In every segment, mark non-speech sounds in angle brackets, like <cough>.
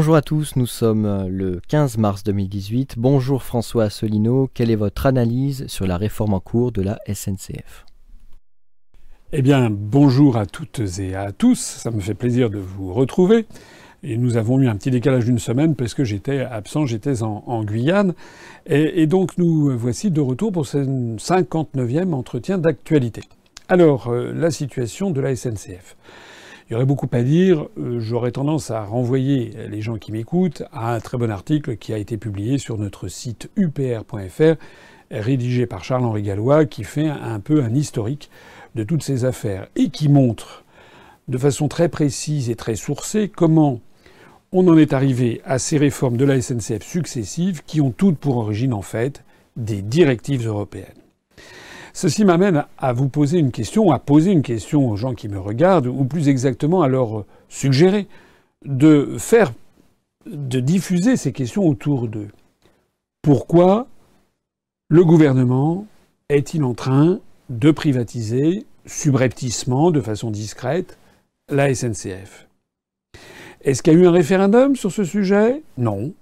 bonjour à tous, nous sommes le 15 mars 2018. Bonjour François Asselineau, quelle est votre analyse sur la réforme en cours de la SNCF Eh bien, bonjour à toutes et à tous, ça me fait plaisir de vous retrouver. Et nous avons eu un petit décalage d'une semaine parce que j'étais absent, j'étais en, Guyane. Et, et, donc nous voici de retour pour ce 59e entretien d'actualité. Alors, euh, la situation de la SNCF. Il y aurait beaucoup à dire. Euh, j'aurais tendance à renvoyer les gens qui m'écoutent à un très bon article qui a été publié sur notre site upr.fr, rédigé par Charles-Henri Gallois, qui fait un peu un historique de toutes ces affaires et qui montre de façon très précise et très sourcée comment on en est arrivé à ces réformes de la SNCF successives qui ont toutes pour origine en fait des directives européennes. Ceci m'amène à vous poser une question, à poser une question aux gens qui me regardent, ou plus exactement à leur suggérer de faire, de diffuser ces questions autour d'eux. Pourquoi le gouvernement est-il en train de privatiser subrepticement, de façon discrète, la SNCF Est-ce qu'il y a eu un référendum sur ce sujet? Non.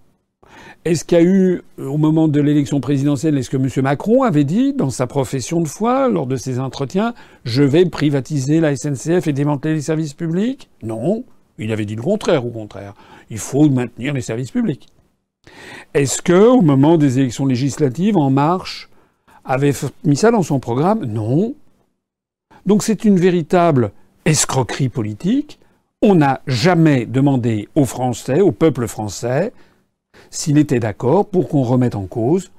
Est-ce qu'il y a eu, euh, au moment de l'élection présidentielle, est-ce que M. Macron avait dit, dans sa profession de foi, lors de ses entretiens, je vais privatiser la SNCF et démanteler les services publics Non. Il avait dit le contraire, au contraire. Il faut maintenir les services publics. Est-ce que, au moment des élections législatives, En Marche avait mis ça dans son programme? Non. Donc c'est une véritable escroquerie politique. On n'a jamais demandé aux Français, au peuple français, s'il était d'accord pour qu'on remette en cause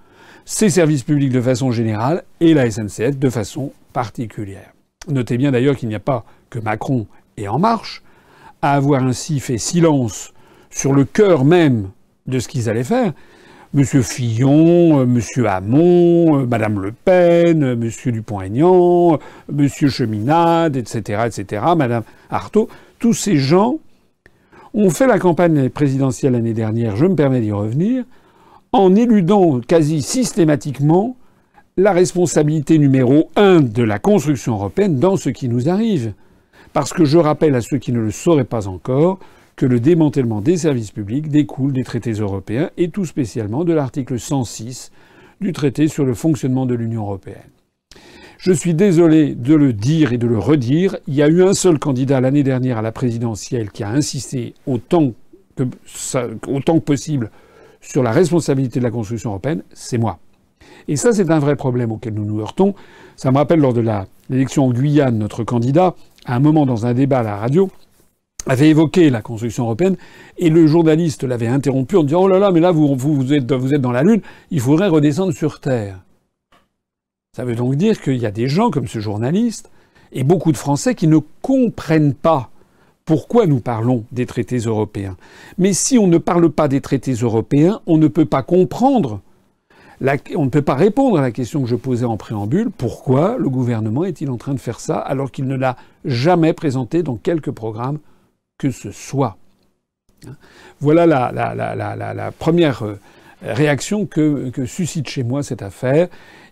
ces services publics de façon générale et la SNCF de façon particulière. Notez bien d'ailleurs qu'il n'y a pas que Macron et En Marche à avoir ainsi fait silence sur le cœur même de ce qu'ils allaient faire. Monsieur Fillon, Monsieur Hamon, Madame Le Pen, Monsieur Dupont-Aignan, Monsieur Cheminade, etc., etc., Madame Artaud, tous ces gens on fait la campagne présidentielle l'année dernière, je me permets d'y revenir, en éludant quasi systématiquement la responsabilité numéro un de la construction européenne dans ce qui nous arrive. Parce que je rappelle à ceux qui ne le sauraient pas encore que le démantèlement des services publics découle des traités européens et tout spécialement de l'article 106 du traité sur le fonctionnement de l'Union européenne. Je suis désolé de le dire et de le redire. Il y a eu un seul candidat l'année dernière à la présidentielle qui a insisté autant que, possible sur la responsabilité de la construction européenne, c'est moi. Et ça, c'est un vrai problème auquel nous nous heurtons. Ça me rappelle lors de l'élection en Guyane, notre candidat, à un moment dans un débat à la radio, avait évoqué la construction européenne et le journaliste l'avait interrompu en disant Oh là là, mais là, vous êtes dans la Lune, il faudrait redescendre sur Terre. Ça veut donc dire qu'il y a des gens comme ce journaliste et beaucoup de Français qui ne comprennent pas pourquoi nous parlons des traités européens. Mais si on ne parle pas des traités européens, on ne peut pas comprendre, on ne peut pas répondre à la question que je posais en préambule, pourquoi le gouvernement est-il en train de faire ça alors qu'il ne l'a jamais présenté dans quelque programme que ce soit. Voilà la, première euh, réaction que suscite chez moi cette affaire.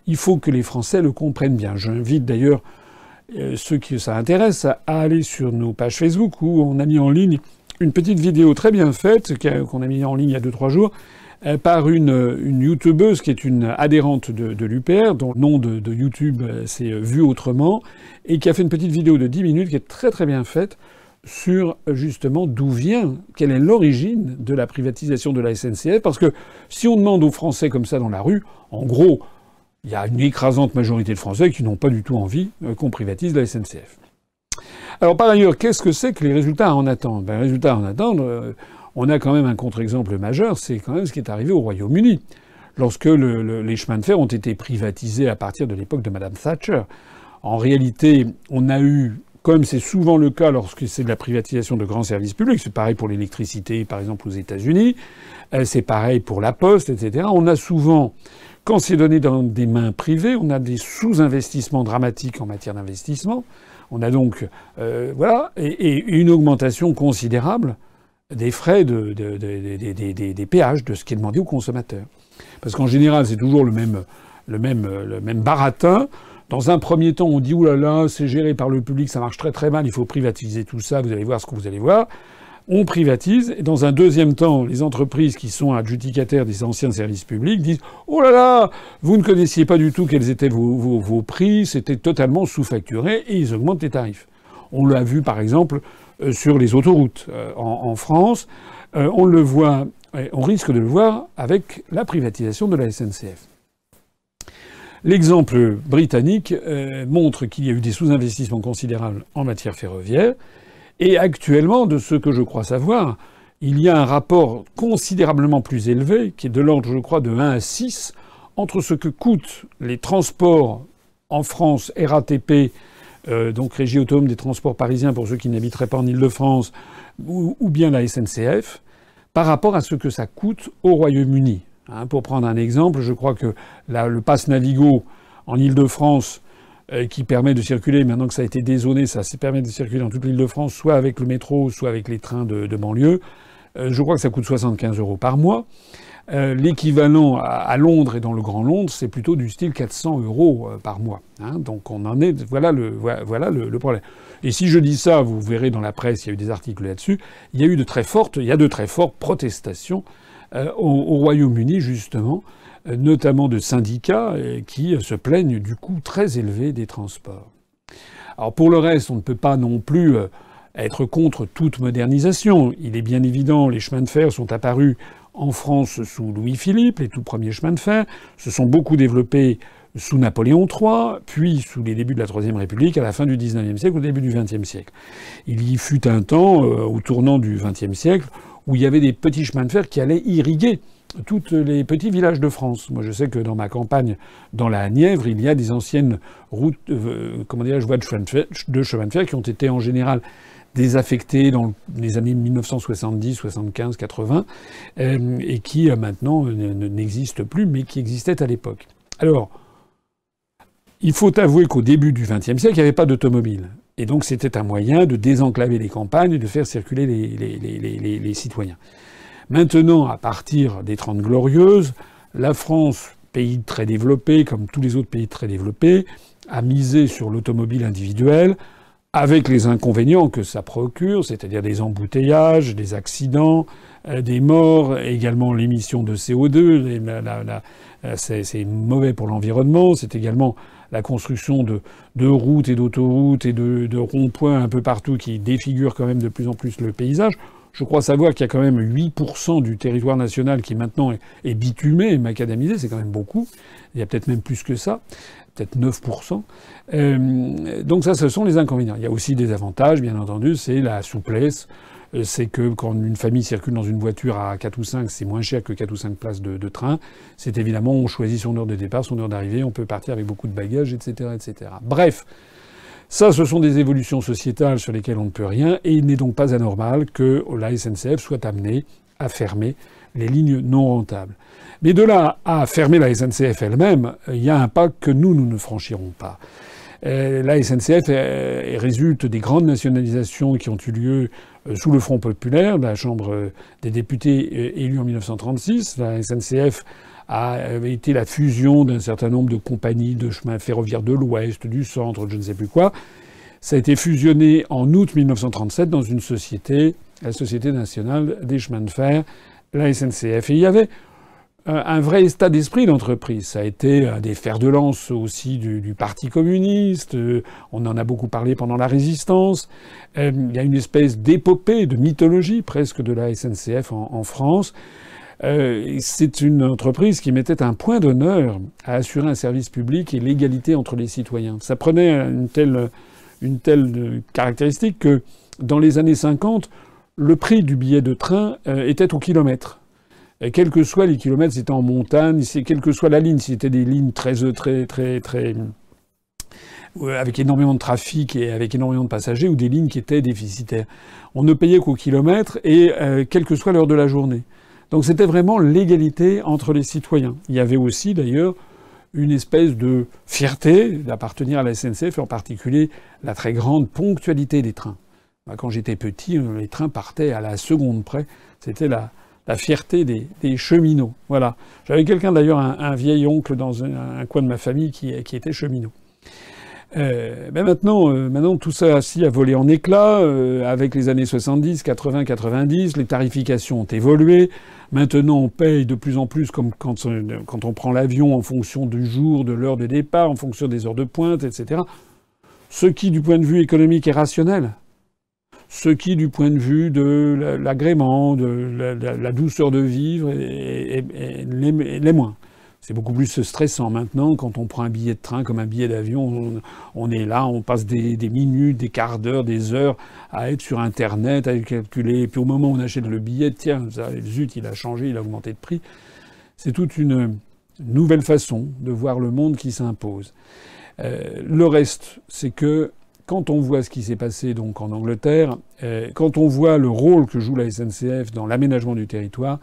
Il faut que les Français le comprennent bien. J'invite d'ailleurs euh, ceux qui ça intéresse à aller sur nos pages Facebook où on a mis en ligne une petite vidéo très bien faite qu'on a mis en ligne il y a deux trois jours euh, par une, youtubeuse qui est une adhérente de, l'UPR, dont le nom de, de YouTube euh, c'est Vu Autrement, et qui a fait une petite vidéo de 10 minutes qui est très très bien faite sur justement d'où vient, quelle est l'origine de la privatisation de la SNCF, parce que si on demande aux Français comme ça dans la rue, en gros, il y a une écrasante majorité de Français qui n'ont pas du tout envie euh, qu'on privatise la SNCF. Alors par ailleurs, qu'est-ce que c'est que les résultats à en attendre? Ben, Les résultats à en attendre, euh, on a quand même un contre-exemple majeur, c'est quand même ce qui est arrivé au Royaume-Uni, lorsque les chemins de fer ont été privatisés à partir de l'époque de Madame Thatcher. En réalité, on a eu, comme c'est souvent le cas lorsque c'est de la privatisation de grands services publics, c'est pareil pour l'électricité par exemple aux États-Unis, euh, c'est pareil pour la poste, etc. On a souvent quand c'est donné dans des mains privées, on a des sous-investissements dramatiques en matière d'investissement. On a donc euh, voilà et, une augmentation considérable des frais de, des péages, de ce qui est demandé aux consommateurs. Parce qu'en général, c'est toujours le même, le même, le même baratin. Dans un premier temps, on dit oulala, là là, c'est géré par le public, ça marche très très mal, il faut privatiser tout ça, vous allez voir ce que vous allez voir. On privatise, et dans un deuxième temps, les entreprises qui sont adjudicataires des anciens services publics disent Oh là là, vous ne connaissiez pas du tout quels étaient vos, prix, c'était totalement sous-facturé, et ils augmentent les tarifs. On l'a vu par exemple euh, sur les autoroutes euh, en, France. Euh, on risque de le voir avec la privatisation de la SNCF. L'exemple britannique montre qu'il y a eu des sous-investissements considérables en matière ferroviaire. Et actuellement, de ce que je crois savoir, il y a un rapport considérablement plus élevé, qui est de l'ordre, je crois, de 1 à 6, entre ce que coûtent les transports en France, RATP, euh, donc Régie autonome des transports parisiens pour ceux qui n'habiteraient pas en Ile-de-France, ou, bien la SNCF, par rapport à ce que ça coûte au Royaume-Uni. Hein, pour prendre un exemple, je crois que le pass Navigo en Ile-de-France qui permet de circuler, maintenant que ça a été dézoné, ça permet de circuler dans toute l'île de France, soit avec le métro, soit avec les trains de, banlieue. Euh, je crois que ça coûte 75 euros par mois. Euh, l'équivalent à, Londres et dans le Grand Londres, c'est plutôt du style 400 euros par mois. Hein. donc on en est, voilà le, voilà le, problème. Et si je dis ça, vous verrez dans la presse, il y a eu des articles là-dessus. Il y a eu de très fortes, il y a de très fortes protestations au Royaume-Uni justement notamment de syndicats qui se plaignent du coût très élevé des transports. Alors pour le reste, on ne peut pas non plus euh, être contre toute modernisation. Il est bien évident, les chemins de fer sont apparus en France sous Louis-Philippe, les tout premiers chemins de fer, se sont beaucoup développés sous Napoléon III, puis sous les débuts de la Troisième République, à la fin du XIXe siècle, au début du XXe siècle. Il y fut un temps, euh, au tournant du XXe siècle, où il y avait des petits chemins de fer qui allaient irriguer tous les petits villages de France. Moi, je sais que dans ma campagne, dans la Nièvre, il y a des anciennes routes, euh, comment dire, voies de chemin de, fer, qui ont été en général désaffectées dans les années 1970, 75, 80, et qui euh, maintenant n'existent plus, mais qui existaient à l'époque. Alors, il faut avouer qu'au début du XXe siècle, il n'y avait pas d'automobile. Et donc c'était un moyen de désenclaver les campagnes et de faire circuler les citoyens. Maintenant, à partir des Trente Glorieuses, la France, pays très développé, comme tous les autres pays très développés, a misé sur l'automobile individuelle, avec les inconvénients que ça procure, c'est-à-dire des embouteillages, des accidents, euh, des morts, également l'émission de CO2. C'est mauvais pour l'environnement. C'est également la construction de, routes et d'autoroutes et de, de ronds-points un peu partout qui défigurent quand même de plus en plus le paysage. Je crois savoir qu'il y a quand même 8% du territoire national qui maintenant est, bitumé et macadamisé, c'est quand même beaucoup. Il y a peut-être même plus que ça, peut-être 9%. Euh, donc ça, ce sont les inconvénients. Il y a aussi des avantages, bien entendu, c'est la souplesse. Euh, c'est que quand une famille circule dans une voiture à 4 ou 5, c'est moins cher que 4 ou 5 places de, de train. C'est évidemment, on choisit son heure de départ, son heure d'arrivée, on peut partir avec beaucoup de bagages, etc., etc. Bref, ça, ce sont des évolutions sociétales sur lesquelles on ne peut rien, et il n'est donc pas anormal que la SNCF soit amenée à fermer les lignes non rentables. Mais de là à fermer la SNCF elle-même, il y a un pas que nous, nous ne franchirons pas. Euh, la SNCF résulte des grandes nationalisations qui ont eu lieu euh, sous le Front populaire, la Chambre des députés euh, élue en 1936. La SNCF avait été la fusion d'un certain nombre de compagnies de chemins ferroviaires de l'Ouest, du Centre, je ne sais plus quoi. Ça a été fusionné en août 1937 dans une société, la Société nationale des chemins de fer, la SNCF. Et il y avait un vrai état d'esprit d'entreprise. Ça a été des fers de lance aussi du, Parti communiste. On en a beaucoup parlé pendant la résistance. Euh, il y a une espèce d'épopée, de mythologie presque de la SNCF en France. Euh, c'est une entreprise qui mettait un point d'honneur à assurer un service public et l'égalité entre les citoyens. Ça prenait une telle, une telle caractéristique que dans les années 50, le prix du billet de train euh, était au kilomètre. Et quels que soient les kilomètres, c'était en montagne, quelle que soit la ligne, c'était des lignes très, très, très, très, avec énormément de trafic et avec énormément de passagers, ou des lignes qui étaient déficitaires. On ne payait qu'au kilomètre et euh, quelle que soit l'heure de la journée. Donc c'était vraiment l'égalité entre les citoyens. Il y avait aussi d'ailleurs une espèce de fierté d'appartenir à la SNCF, en particulier la très grande ponctualité des trains. Quand j'étais petit, euh, les trains partaient à la seconde près. C'était la, fierté des, cheminots. Voilà. J'avais quelqu'un d'ailleurs, un, vieil oncle dans un, coin de ma famille qui était cheminot. Euh, ben maintenant, euh, maintenant, tout ça a volé en éclats. Euh, avec les années 70, 80, 90, les tarifications ont évolué. Maintenant, on paye de plus en plus comme quand, on prend l'avion en fonction du jour, de l'heure de départ, en fonction des heures de pointe, etc. Ce qui, du point de vue économique, est rationnel. Ce qui, du point de vue de l'agrément, de la, douceur de vivre, est, est moins. C'est beaucoup plus stressant maintenant quand on prend un billet de train comme un billet d'avion. On, est là, on passe des, minutes, des quarts d'heure, des heures à être sur Internet, à calculer. Et puis au moment où on achète le billet, tiens, zut, il a changé, il a augmenté de prix. C'est toute une nouvelle façon de voir le monde qui s'impose. Euh, le reste, c'est que quand on voit ce qui s'est passé donc en Angleterre, euh, quand on voit le rôle que joue la SNCF dans l'aménagement du territoire,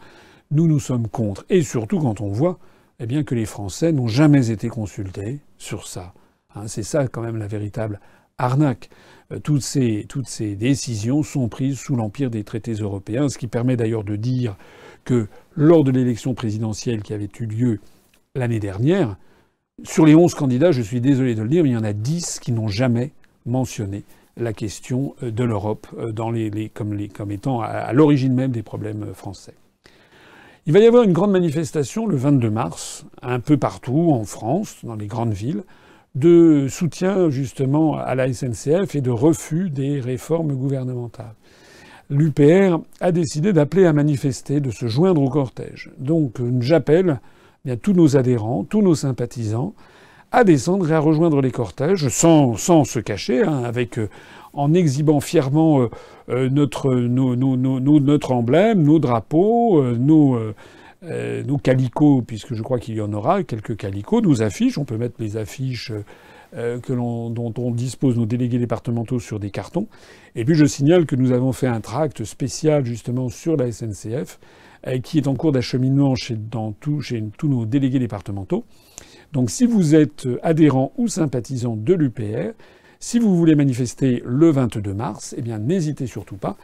nous nous sommes contre. Et surtout quand on voit eh bien que les Français n'ont jamais été consultés sur ça. Hein, c'est ça quand même la véritable arnaque. Euh, toutes, ces, décisions sont prises sous l'empire des traités européens, ce qui permet d'ailleurs de dire que lors de l'élection présidentielle qui avait eu lieu l'année dernière, sur les 11 candidats, je suis désolé de le dire, il y en a 10 qui n'ont jamais mentionné la question euh, de l'Europe euh, comme, étant à l'origine même des problèmes français. Il va y avoir une grande manifestation le 22 mars, un peu partout en France, dans les grandes villes, de soutien justement à la SNCF et de refus des réformes gouvernementales. L'UPR a décidé d'appeler à manifester, de se joindre au cortège. Donc j'appelle bien tous nos adhérents, tous nos sympathisants, à descendre et à rejoindre les cortèges sans, sans se cacher, hein, avec euh, en exhibant fièrement euh, euh, notre, emblème, nos drapeaux, euh, nos, calicots, puisque je crois qu'il y en aura quelques calicots, nos affiches. On peut mettre les affiches dont on dispose nos délégués départementaux sur des cartons. Et puis je signale que nous avons fait un tract spécial justement sur la SNCF qui est en cours d'acheminement chez, chez tous nos délégués départementaux. Donc si vous êtes adhérent ou sympathisant de l'UPR, si vous voulez manifester le 22 mars, eh bien n'hésitez surtout pas.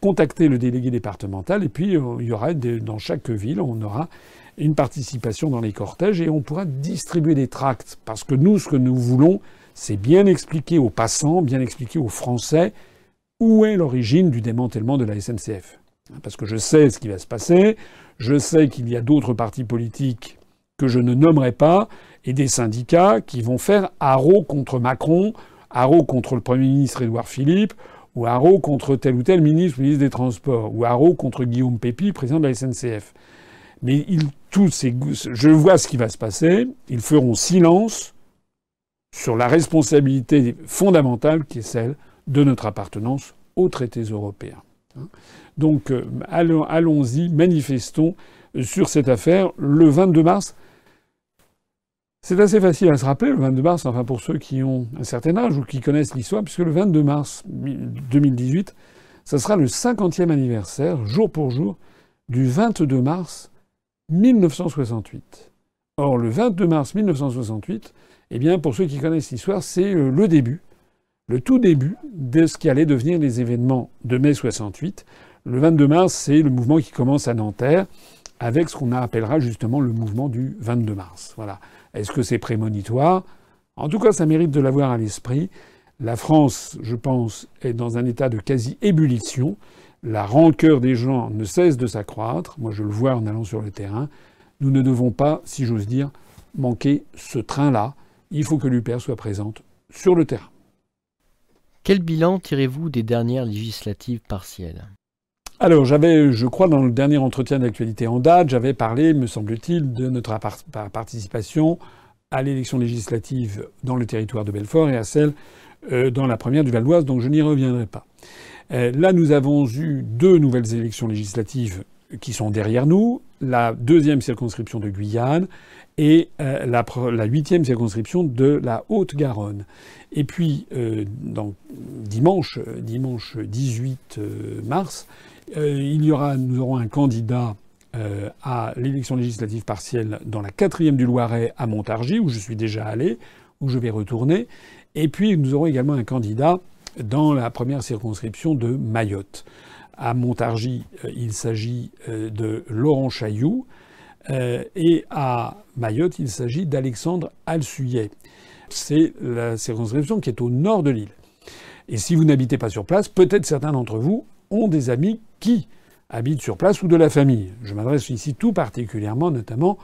Contactez le délégué départemental et puis euh, il y aura dans chaque ville, on aura une participation dans les cortèges et on pourra distribuer des tracts. Parce que nous, ce que nous voulons, c'est bien expliquer aux passants, bien expliquer aux Français où est l'origine du démantèlement de la SNCF. Parce que je sais ce qui va se passer, je sais qu'il y a d'autres partis politiques que je ne nommerai pas, et des syndicats qui vont faire haro contre Macron Haro contre le Premier ministre Édouard Philippe, ou Haro contre tel ou tel ministre, ministre des Transports, ou Haro contre Guillaume Pépi, président de la SNCF. Mais tous ces, je vois ce qui va se passer. Ils feront silence sur la responsabilité fondamentale qui est celle de notre appartenance aux traités européens. Donc euh, allons-y, manifestons sur cette affaire le 22 mars. C'est assez facile à se rappeler, le 22 mars, enfin pour ceux qui ont un certain âge ou qui connaissent l'histoire, puisque le 22 mars 2018, ça sera le 50e anniversaire, jour pour jour, du 22 mars 1968. Or, le 22 mars 1968, eh bien, pour ceux qui connaissent l'histoire, c'est euh, le début, le tout début de ce qui allait devenir les événements de mai 68. Le 22 mars, c'est le mouvement qui commence à Nanterre, avec ce qu'on appellera justement le mouvement du 22 mars. Voilà. Est-ce que c'est prémonitoire? En tout cas, ça mérite de l'avoir à l'esprit. La France, je pense, est dans un état de quasi-ébullition. La rancœur des gens ne cesse de s'accroître. Moi, je le vois en allant sur le terrain. Nous ne devons pas, si j'ose dire, manquer ce train-là. Il faut que l'UPR soit présente sur le terrain. Quel bilan tirez-vous des dernières législatives partielles? Alors, j'avais, je crois, dans le dernier entretien d'actualité en date, j'avais parlé, me semble-t-il, de notre participation à l'élection législative dans le territoire de Belfort et à celle euh, dans la première du Val-d'Oise, donc je n'y reviendrai pas. Euh, là, nous avons eu deux nouvelles élections législatives qui sont derrière nous, la deuxième circonscription de Guyane et euh, la, huitième circonscription de la Haute-Garonne. Et puis, dimanche, dimanche 18 mars, il y aura, nous aurons un candidat euh, à l'élection législative partielle dans la quatrième du Loiret à Montargis, où je suis déjà allé, où je vais retourner. Et puis nous aurons également un candidat dans la première circonscription de Mayotte. À Montargis, euh, il s'agit de Laurent Chailloux. et à Mayotte, il s'agit d'Alexandre Alsuyet. C'est la circonscription qui est au nord de l'île. Et si vous n'habitez pas sur place, peut-être certains d'entre vous ont des amis qui habitent sur place ou de la famille. Je m'adresse ici tout particulièrement, notamment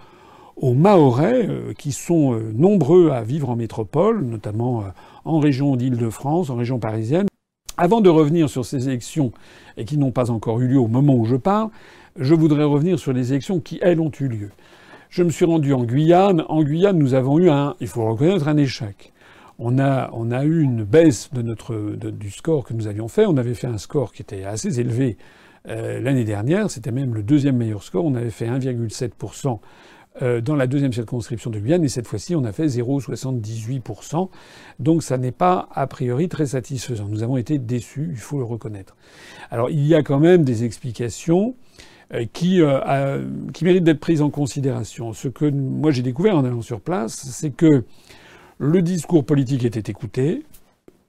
aux Mahorais, euh, qui sont euh, nombreux à vivre en métropole, notamment euh, en région d'Île-de-France, en région parisienne. Avant de revenir sur ces élections, et qui n'ont pas encore eu lieu au moment où je parle, je voudrais revenir sur les élections qui, elles, ont eu lieu. Je me suis rendu en Guyane. En Guyane, nous avons eu un, il faut reconnaître, un échec. On a, eu une baisse du score que nous avions fait. On avait fait un score qui était assez élevé l'année dernière. C'était même le deuxième meilleur score. On avait fait 1,7% euh, dans la deuxième circonscription de Guyane, et cette fois-ci, on a fait 0,78%. Donc ça n'est pas a priori très satisfaisant. Nous avons été déçus, il faut le reconnaître. Alors il y a quand même des explications euh, euh, qui méritent d'être prises en considération. Ce que moi j'ai découvert en allant sur place, c'est que le discours politique était écouté.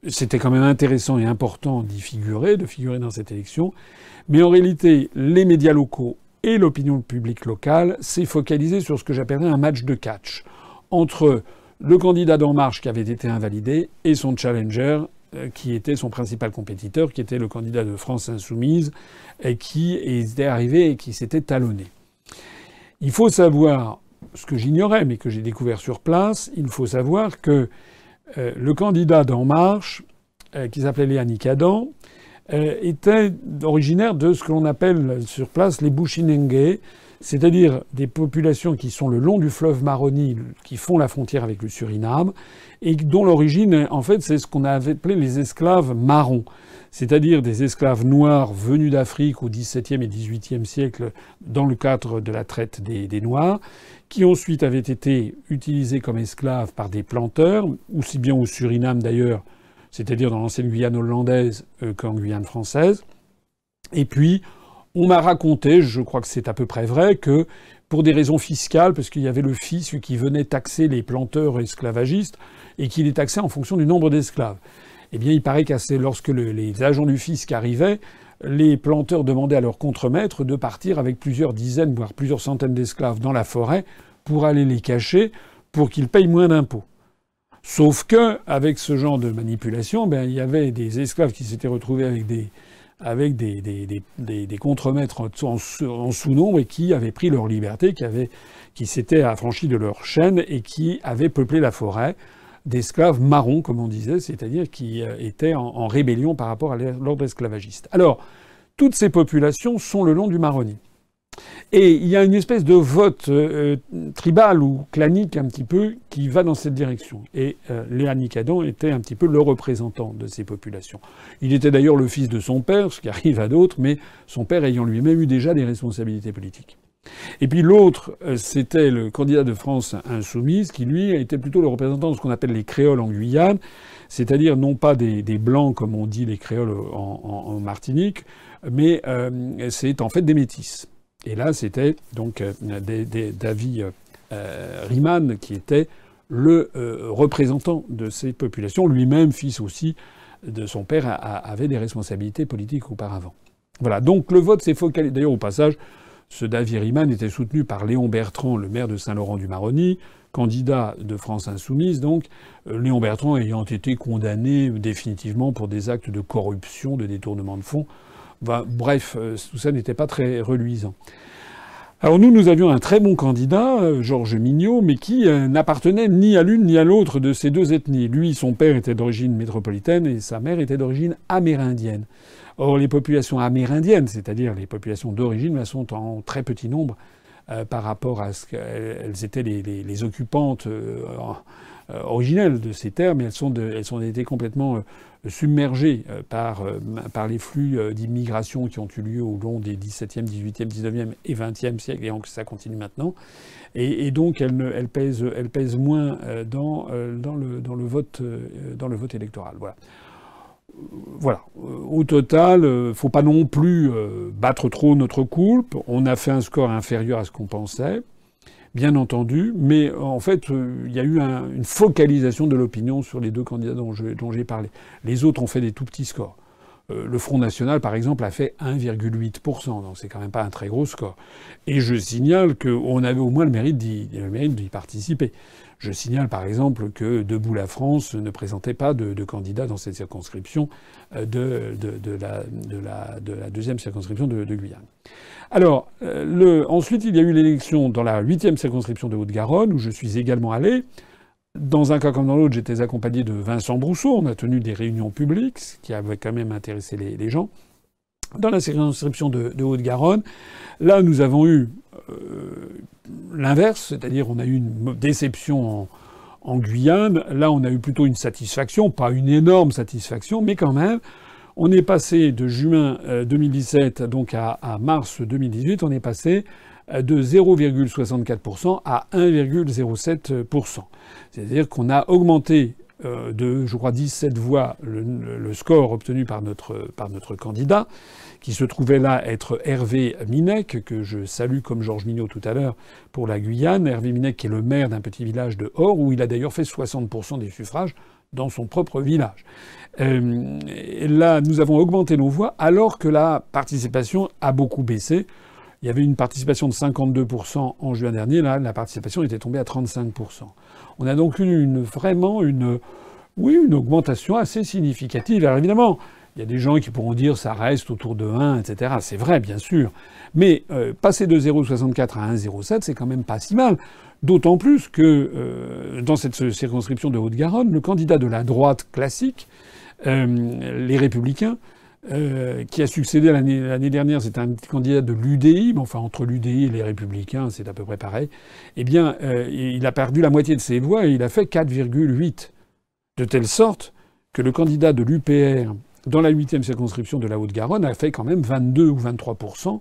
C'était quand même intéressant et important d'y figurer, de figurer dans cette élection. Mais en réalité, les médias locaux et l'opinion publique locale s'est focalisée sur ce que j'appellerais un match de catch entre le candidat d'En Marche qui avait été invalidé et son challenger euh, qui était son principal compétiteur, qui était le candidat de France Insoumise, et qui était arrivé et qui s'était talonné. Il faut savoir, ce que j'ignorais, mais que j'ai découvert sur place, il faut savoir que euh, le candidat d'En Marche, euh, qui s'appelait Léanique Adam, euh, était originaire de ce que l'on appelle sur place les Bushinengue, c'est-à-dire des populations qui sont le long du fleuve Maroni, qui font la frontière avec le Suriname, et dont l'origine, en fait, c'est ce qu'on avait appelé les esclaves marrons, c'est-à-dire des esclaves noirs venus d'Afrique au XVIIe et XVIIIe siècle dans le cadre de la traite des, des Noirs, qui ensuite avaient été utilisés comme esclaves par des planteurs, aussi bien au Suriname d'ailleurs c'est-à-dire dans l'ancienne Guyane hollandaise euh, qu'en Guyane française. Et puis, on m'a raconté, je crois que c'est à peu près vrai, que pour des raisons fiscales, parce qu'il y avait le fisc qui venait taxer les planteurs esclavagistes, et qu'il les taxait en fonction du nombre d'esclaves. Eh bien, il paraît que lorsque les agents du fisc arrivaient, les planteurs demandaient à leurs contremaîtres de partir avec plusieurs dizaines, voire plusieurs centaines d'esclaves dans la forêt pour aller les cacher pour qu'ils payent moins d'impôts. Sauf que, avec ce genre de manipulation, ben, il y avait des esclaves qui s'étaient retrouvés avec des, avec des, des, des, contremaîtres en, sous-nombre et qui avaient pris leur liberté, qui s'étaient affranchis de leur chaîne et qui avaient peuplé la forêt d'esclaves marrons, comme on disait, c'est-à-dire qui euh, étaient en, en, rébellion par rapport à l'ordre esclavagiste. Alors, toutes ces populations sont le long du Maroni. Et il y a une espèce de vote euh, tribal ou clanique un petit peu qui va dans cette direction. Et euh, Léa était un petit peu le représentant de ces populations. Il était d'ailleurs le fils de son père, ce qui <laughs> arrive à d'autres, mais son père ayant lui-même eu déjà des responsabilités politiques. Et puis l'autre, euh, c'était le candidat de France insoumise, qui lui était plutôt le représentant de ce qu'on appelle les créoles en Guyane, c'est-à-dire non pas des, blancs comme on dit les créoles en, Martinique, mais c'est en fait des métis. Et là, c'était donc euh, David euh, Riemann qui était le euh, représentant de ces populations, lui-même fils aussi de son père, avait des responsabilités politiques auparavant. Voilà, donc le vote s'est focalisé. D'ailleurs, au passage, ce David Riemann était soutenu par Léon Bertrand, le maire de Saint-Laurent-du-Maroni, candidat de France Insoumise, donc Léon Bertrand ayant été condamné définitivement pour des actes de corruption, de détournement de fonds bref, euh, tout ça n'était pas très reluisant. Alors nous, nous avions un très bon candidat, euh, Georges Mignot, mais qui euh, n'appartenait ni à l'une ni à l'autre de ces deux ethnies. Lui, son père était d'origine métropolitaine et sa mère était d'origine amérindienne. Or, les populations amérindiennes, c'est-à-dire les populations d'origine, sont en très petit nombre par rapport à ce qu'elles étaient les, occupantes originelles de ces terres, mais elles, elles ont été complètement euh, par, euh, par les flux euh, d'immigration qui ont eu lieu au long des 17e, 18e, 19e et 20e siècles, et ça continue maintenant. Et, donc, elle, elle, pèse, elle pèse moins dans, le, vote, électoral. Voilà. Au total, ne faut pas non plus battre trop notre coulpe. On a fait un score inférieur à ce qu'on pensait bien entendu, mais en fait, euh, il y a eu une focalisation de l'opinion sur les deux candidats dont j'ai parlé. Les autres ont fait des tout petits scores. Euh, le Front National, par exemple, a fait 1,8%, donc c'est quand même pas un très gros score. Et je signale qu'on avait au moins le mérite d'y participer. Je signale par exemple que Debout la France ne présentait pas de, candidat dans cette circonscription euh, de, la, la, de, la, deuxième circonscription de, Guyane. Alors, euh, ensuite, il y a eu l'élection dans la huitième circonscription de Haute-Garonne, où je suis également allé. Dans un cas comme dans l'autre, j'étais accompagné de Vincent Brousseau. On a tenu des réunions publiques, ce qui avait quand même intéressé les, les gens. Dans la circonscription de, Haute-Garonne, là, nous avons eu euh, l'inverse, c'est-à-dire on a eu une déception en, Guyane. Là, on a eu plutôt une satisfaction, pas une énorme satisfaction, mais quand même, on est passé de juin 2017 euh, donc à, mars 2018, on est passé euh, de 0,64% à 1,07%. C'est-à-dire qu'on a augmenté euh, de, je crois, 17 voix le, score obtenu par notre candidat, qui se trouvait là être Hervé Minec, que je salue comme Georges Mignot tout à l'heure pour la Guyane. Hervé Minec qui est le maire d'un petit village de Or, où il a d'ailleurs fait 60% des suffrages dans son propre village. Euh, là, nous avons augmenté nos voix alors que la participation a beaucoup baissé. Il y avait une participation de 52% en juin dernier. Là, la participation était tombée à 35%. On a donc eu une, vraiment une, oui, une augmentation assez significative. Alors évidemment, il y a des gens qui pourront dire ça reste autour de 1, etc. C'est vrai, bien sûr. Mais euh, passer de 0,64 à 1,07, c'est quand même pas si mal. D'autant plus que euh, dans cette circonscription de Haute-Garonne, le candidat de la droite classique, euh, les Républicains, qui a succédé l'année dernière, c'est un candidat de l'UDI, mais enfin entre l'UDI et les Républicains, c'est à peu près pareil. Eh bien, il a perdu la moitié de ses voix et il a fait 4,8, de telle sorte que le candidat de l'UPR dans la huitième circonscription de la Haute-Garonne a fait quand même 22 ou 23%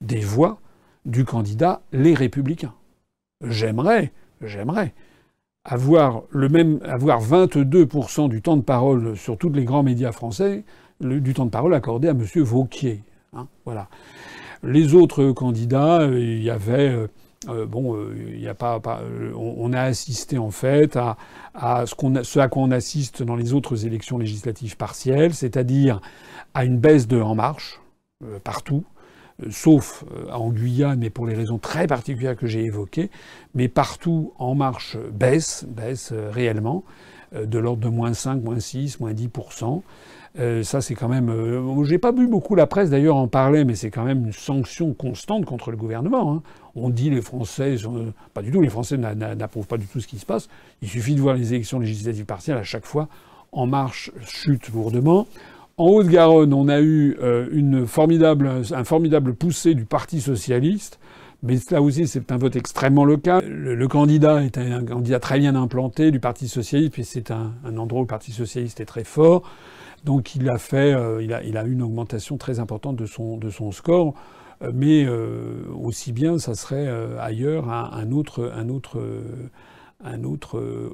des voix du candidat Les Républicains. J'aimerais, j'aimerais avoir le même, avoir 22% du temps de parole sur tous les grands médias français du temps de parole accordé à M. Vauquier. Hein, voilà. Les autres candidats, euh, il y avait. Euh, euh, on, a assisté en fait à, ce, à quoi on assiste dans les autres élections législatives partielles, c'est-à-dire à une baisse de En Marche partout, sauf en Guyane, mais pour les raisons très particulières que j'ai évoquées. Mais partout, En Marche baisse, baisse réellement, de l'ordre de moins 5, moins 6, moins 10 euh, ça, c'est quand même. Euh, j'ai pas vu beaucoup la presse d'ailleurs en parler, mais c'est quand même une sanction constante contre le gouvernement. Hein. On dit les Français, sont, pas du tout, les Français n'approuvent pas du tout ce qui se passe. Il suffit de voir les élections législatives partielles à chaque fois. En marche chute lourdement. En Haute-Garonne, on a eu euh, une formidable, un formidable poussé du Parti socialiste. Mais là aussi, c'est un vote extrêmement local. Le, candidat est un, candidat très bien implanté du Parti socialiste, puis c'est un endroit où le Parti socialiste est très fort. Donc il a fait, euh, il, a, eu une augmentation très importante de son, score. Euh, mais euh, aussi bien, ça serait ailleurs un autre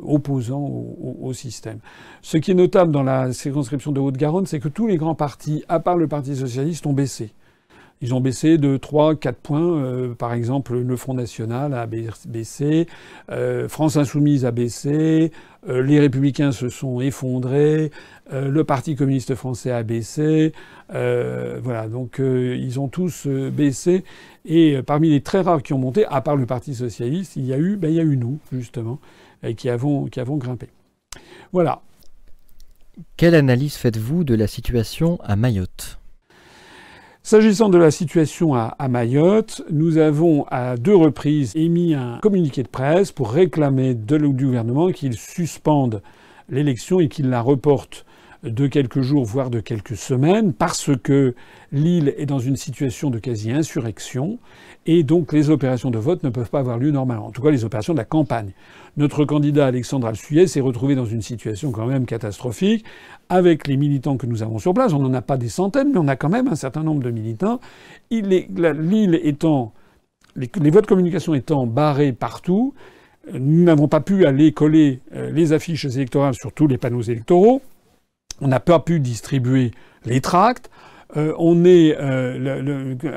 opposant au, au, système. Ce qui est notable dans la circonscription de Haute-Garonne, c'est que tous les grands partis, à part le Parti socialiste, ont baissé. Ils ont baissé de 3, 4 points. Euh, par exemple, le Front National a baissé, euh, France Insoumise a baissé, euh, les Républicains se sont effondrés, le Parti communiste français a baissé. voilà, donc ils ont tous baissé. Et parmi les très rares qui ont monté, à part le Parti socialiste, il y a eu, ben, nous, justement, qui avons, qui avons grimpé. Voilà. Quelle analyse faites-vous de la situation à Mayotte? S'agissant de la situation à, Mayotte, nous avons à deux reprises émis un communiqué de presse pour réclamer de, du gouvernement qu'il suspende l'élection et qu'il la reporte de quelques jours, voire de quelques semaines, parce que l'île est dans une situation de quasi-insurrection, et donc les opérations de vote ne peuvent pas avoir lieu normalement, en tout cas les opérations de la campagne. Notre candidat Alexandre Alsuyet s'est retrouvé dans une situation quand même catastrophique, avec les militants que nous avons sur place. On n'en a pas des centaines, mais on a quand même un certain nombre de militants. L'île étant, les, les voies de communication étant barrées partout, nous n'avons pas pu aller coller euh, les affiches électorales sur tous les panneaux électoraux. On n'a pas pu distribuer les tracts. on est,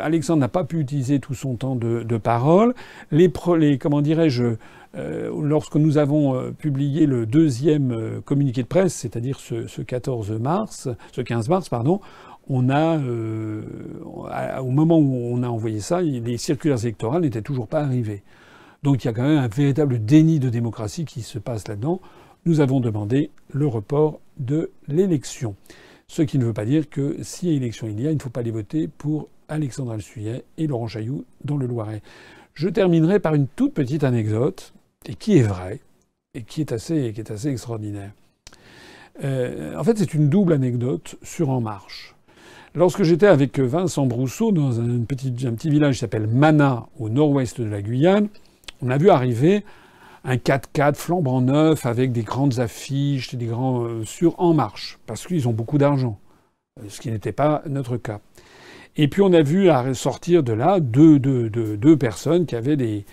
Alexandre n'a pas pu utiliser tout son temps de, parole. Les, comment dirais-je, lorsque nous avons publié le deuxième communiqué de presse, c'est-à-dire ce, ce, 14 mars, ce 15 mars, pardon, on a, euh, au moment où on a envoyé ça, les circulaires électorales n'étaient toujours pas arrivées. Donc il y a quand même un véritable déni de démocratie qui se passe là-dedans. Nous avons demandé le report de l'élection. Ce qui ne veut pas dire que si élection il y a, il ne faut pas les voter pour Alexandre Alsuyet et Laurent Chailloux dans le Loiret. Je terminerai par une toute petite anecdote, et qui est vraie, et qui est assez, qui est assez extraordinaire. Euh, en fait, c'est une double anecdote sur En Marche. Lorsque j'étais avec Vincent Brousseau dans un petit, un petit village qui s'appelle Mana, au nord-ouest de la Guyane, on a vu arriver un 4x4 flambant neuf avec des grandes affiches, des grands euh, sur En Marche, parce qu'ils ont beaucoup d'argent, euh, ce qui n'était pas notre cas. Et puis on a vu sortir de là deux, deux, deux, personnes qui avaient des,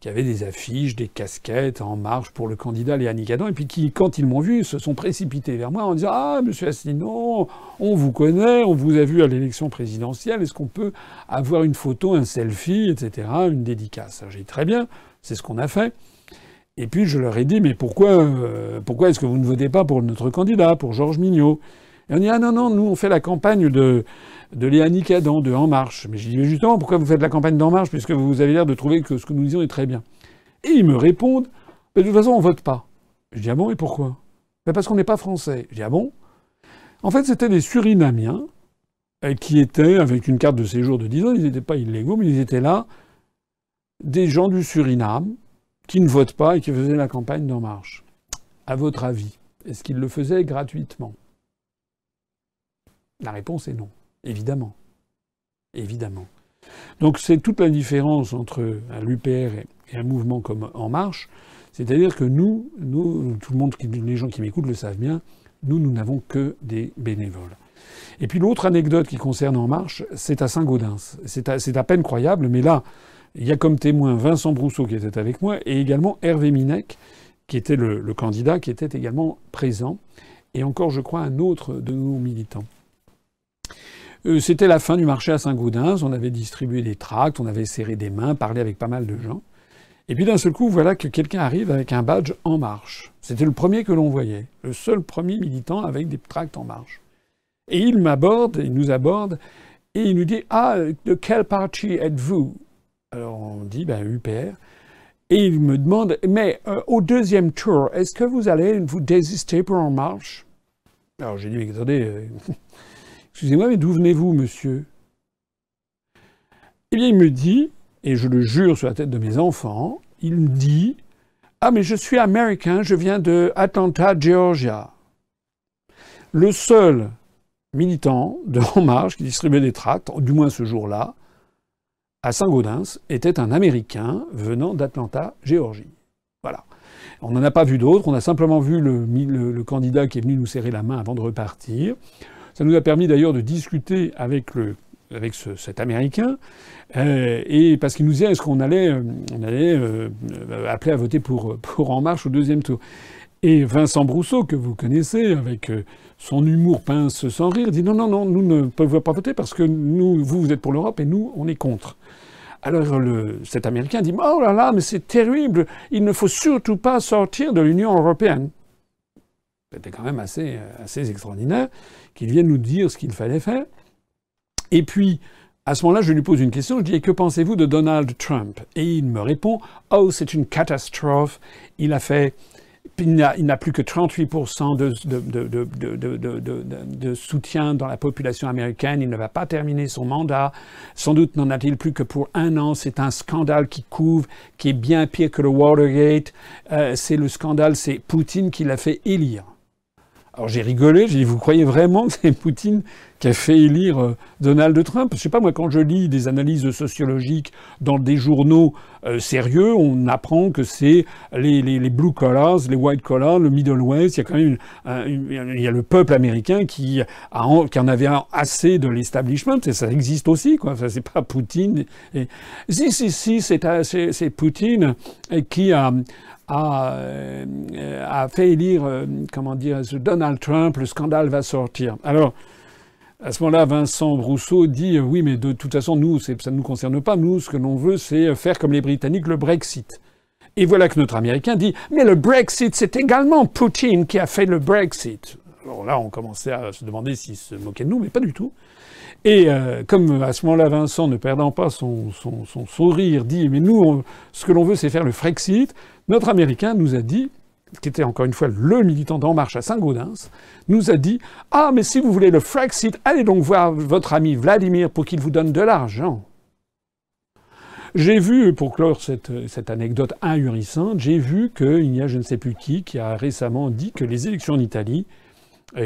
qui avaient des affiches, des casquettes en marche pour le candidat Léani Adam, et puis qui, quand ils m'ont vu, se sont précipités vers moi en disant Ah, monsieur Asselineau, on vous connaît, on vous a vu à l'élection présidentielle, est-ce qu'on peut avoir une photo, un selfie, etc., une dédicace? J'ai dit Très bien, c'est ce qu'on a fait. Et puis je leur ai dit Mais pourquoi, euh, pourquoi est-ce que vous ne votez pas pour notre candidat, pour Georges Mignot? Et on dit Ah non, non, nous on fait la campagne de de de En Marche. Mais j'ai dit, justement, pourquoi vous faites la campagne d'En Marche, puisque vous avez l'air de trouver que ce que nous disons est très bien? Et ils me répondent, de toute façon, on vote pas. Je dis, ah bon, et pourquoi? Parce qu'on n'est pas français. Je dis, ah bon? En fait, c'était des Surinamiens euh, qui étaient, avec une carte de séjour de 10 ans, ils n'étaient pas illégaux, mais ils étaient là, des gens du Suriname, qui ne votent pas et qui faisaient la campagne d'En Marche. À votre avis, est-ce qu'ils le faisaient gratuitement? La réponse est non. Évidemment. Évidemment. Donc c'est toute la différence entre l'UPR et un mouvement comme En Marche. C'est-à-dire que nous, nous, tout le monde, les gens qui m'écoutent le savent bien, nous, nous n'avons que des bénévoles. Et puis l'autre anecdote qui concerne En Marche, c'est à Saint-Gaudens. C'est à, peine croyable, mais là, il y a comme témoin Vincent Brousseau qui était avec moi et également Hervé Minec, qui était le candidat, qui était également présent, et encore, je crois, un autre de nos militants. Euh, c'était la fin du marché à Saint-Gaudens. On avait distribué des tracts, on avait serré des mains, parlé avec pas mal de gens. Et puis d'un seul coup, voilà que quelqu'un arrive avec un badge En Marche. C'était le premier que l'on voyait, le seul premier militant avec des tracts En Marche. Et il m'aborde, il nous aborde, et il nous dit Ah, de quel parti êtes-vous? Alors on dit Ben UPR. Et il me demande Mais euh, au deuxième tour, est-ce que vous allez vous désister pour En Marche? Alors j'ai dit Attendez. Euh, <laughs> Excusez-moi, mais d'où venez-vous, monsieur? Eh bien, il me dit, et je le jure sur la tête de mes enfants, il me dit Ah, mais je suis américain, je viens de Atlanta, Georgia. Le seul militant de En Marche qui distribuait des tracts, du moins ce jour-là, à Saint-Gaudens, était un Américain venant d'Atlanta, Géorgie. Voilà. On n'en a pas vu d'autres, on a simplement vu le, candidat qui est venu nous serrer la main avant de repartir. Ça nous a permis d'ailleurs de discuter avec le avec ce, cet Américain, euh, et parce qu'il nous disait est-ce qu'on allait, euh, on allait euh, appeler à voter pour, pour En Marche au deuxième tour? Et Vincent Brousseau, que vous connaissez, avec son humour pince sans rire, dit non, non, non, nous ne pouvons pas voter parce que nous, vous, vous êtes pour l'Europe et nous, on est contre. Alors cet Américain dit oh là là, mais c'est terrible, il ne faut surtout pas sortir de l'Union européenne. C'était quand même assez, assez extraordinaire qu'il vienne nous dire ce qu'il fallait faire. Et puis, à ce moment-là, je lui pose une question. Je dis Que pensez-vous de Donald Trump? Et il me répond Oh, c'est une catastrophe. Il a fait. Il n'a plus que 38% de, soutien dans la population américaine. Il ne va pas terminer son mandat. Sans doute n'en a-t-il plus que pour un an. C'est un scandale qui couvre, qui est bien pire que le Watergate. Euh, c'est le scandale, c'est Poutine qui l'a fait élire. Alors j'ai rigolé, j'ai dit, vous croyez vraiment que c'est Poutine qui a fait élire euh, Donald Trump Je sais pas, moi, quand je lis des analyses sociologiques dans des journaux euh, sérieux, on apprend que c'est les, les, blue collars, les white collars, le Middle West. Il y a quand même une, il y a le peuple américain qui, a, qui en avait assez de l'establishment, ça existe aussi, quoi. Ça, c'est pas Poutine. Si, si, si, c'est Poutine qui a a, euh, fait élire, euh, comment dire, Donald Trump, le scandale va sortir. Alors, À ce moment-là, Vincent Brousseau dit euh, oui, mais de toute façon, nous, ça ne nous concerne pas. Nous, ce que l'on veut, c'est faire comme les Britanniques le Brexit. Et voilà que notre Américain dit mais le Brexit, c'est également Poutine qui a fait le Brexit. Alors là, on commençait à se demander s'il se moquait de nous, mais pas du tout. Et euh, comme à ce moment-là, Vincent, ne perdant pas son, sourire, dit mais nous, ce que l'on veut, c'est faire le Frexit. Notre Américain nous a dit qui était encore une fois le militant d'En Marche à Saint-Gaudens, nous a dit Ah, mais si vous voulez le Frexit, allez donc voir votre ami Vladimir pour qu'il vous donne de l'argent. J'ai vu, pour clore cette, cette anecdote ahurissante, j'ai vu qu'il y a je ne sais plus qui qui a récemment dit que les élections en Italie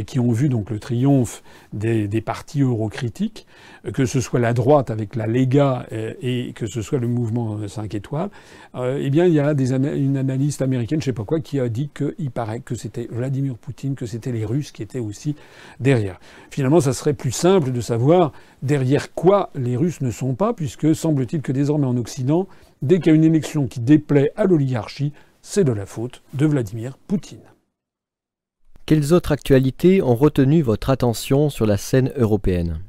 qui ont vu donc le triomphe des, des, partis eurocritiques, euh, que ce soit la droite avec la Lega euh, et que ce soit le mouvement 5 étoiles, eh bien il y a des, une analyste américaine, je sais pas quoi, qui a dit qu'il paraît que c'était Vladimir Poutine, que c'était les Russes qui étaient aussi derrière. Finalement, ça serait plus simple de savoir derrière quoi les Russes ne sont pas, puisque semble-t-il que désormais en Occident, dès qu'il y a une élection qui déplaît à l'oligarchie, c'est de la faute de Vladimir Poutine. Quelles autres actualités ont retenu votre attention sur la scène européenne?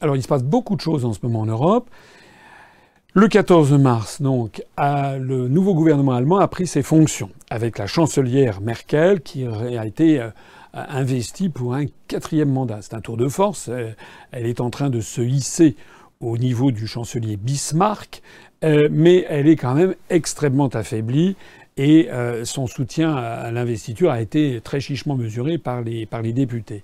Alors il se passe beaucoup de choses en ce moment en Europe. Le 14 mars, donc, le nouveau gouvernement allemand a pris ses fonctions avec la chancelière Merkel qui a été euh, investie pour un quatrième mandat. C'est un tour de force. Euh, elle est en train de se hisser au niveau du chancelier Bismarck, euh, mais elle est quand même extrêmement affaiblie et euh, son soutien à l'investiture a été très chichement mesuré par les, par les députés.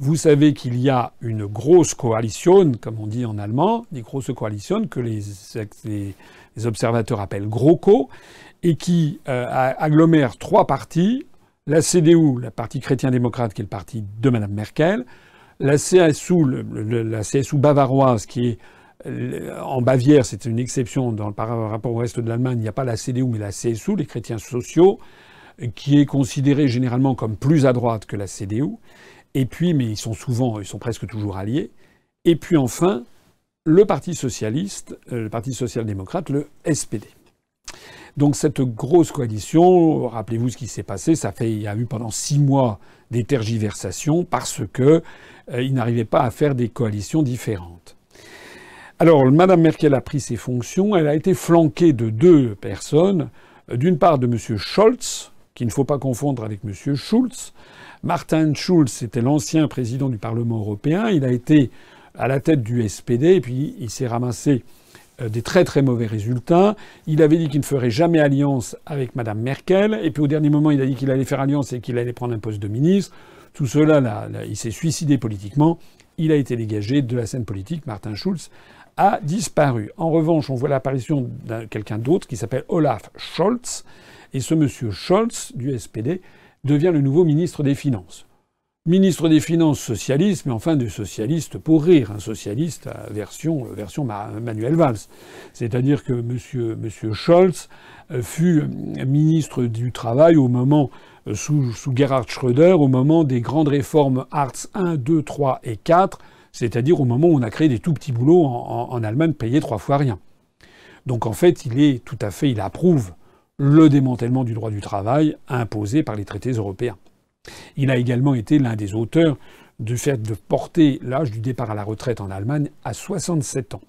Vous savez qu'il y a une grosse coalition, comme on dit en allemand, des grosses coalitions que les, les, observateurs appellent GroKo, et qui euh, agglomèrent trois partis, la CDU, la parti chrétien-démocrate, qui est le parti de Mme Merkel, la CSU, la CSU bavaroise, qui est en Bavière, c'est une exception dans, par rapport au reste de l'Allemagne. Il n'y a pas la CDU, mais la CSU, les chrétiens sociaux, qui est considérée généralement comme plus à droite que la CDU. Et puis, mais ils sont souvent, ils sont presque toujours alliés. Et puis enfin, le Parti socialiste, euh, le Parti social-démocrate, le SPD. Donc cette grosse coalition, rappelez-vous ce qui s'est passé, ça fait, il y a eu pendant six mois des tergiversations parce que euh, n'arrivaient pas à faire des coalitions différentes. Alors, Madame Merkel a pris ses fonctions. Elle a été flanquée de deux personnes. D'une part, de M. Scholz, qu'il ne faut pas confondre avec M. Schulz. Martin Schulz était l'ancien président du Parlement européen. Il a été à la tête du SPD, et puis il s'est ramassé euh, des très très mauvais résultats. Il avait dit qu'il ne ferait jamais alliance avec Madame Merkel, et puis au dernier moment, il a dit qu'il allait faire alliance et qu'il allait prendre un poste de ministre. Tout cela, il s'est suicidé politiquement. Il a été dégagé de la scène politique. Martin Schulz a disparu. En revanche, on voit l'apparition de quelqu'un d'autre qui s'appelle Olaf Scholz. Et ce monsieur Scholz, du SPD, devient le nouveau ministre des Finances. Ministre des Finances socialiste, mais enfin de socialiste pour rire, un socialiste version, version Manuel Valls. C'est-à-dire que monsieur, monsieur Scholz euh, fut ministre du Travail au moment, euh, sous, sous Gerhard Schröder, au moment des grandes réformes Hartz 1, 2, 3 et 4, c'est-à-dire au moment où on a créé des tout petits boulots en, Allemagne payés trois fois rien. Donc en fait, il est tout à fait, il approuve le démantèlement du droit du travail imposé par les traités européens. Il a également été l'un des auteurs du fait de porter l'âge du départ à la retraite en Allemagne à 67 ans.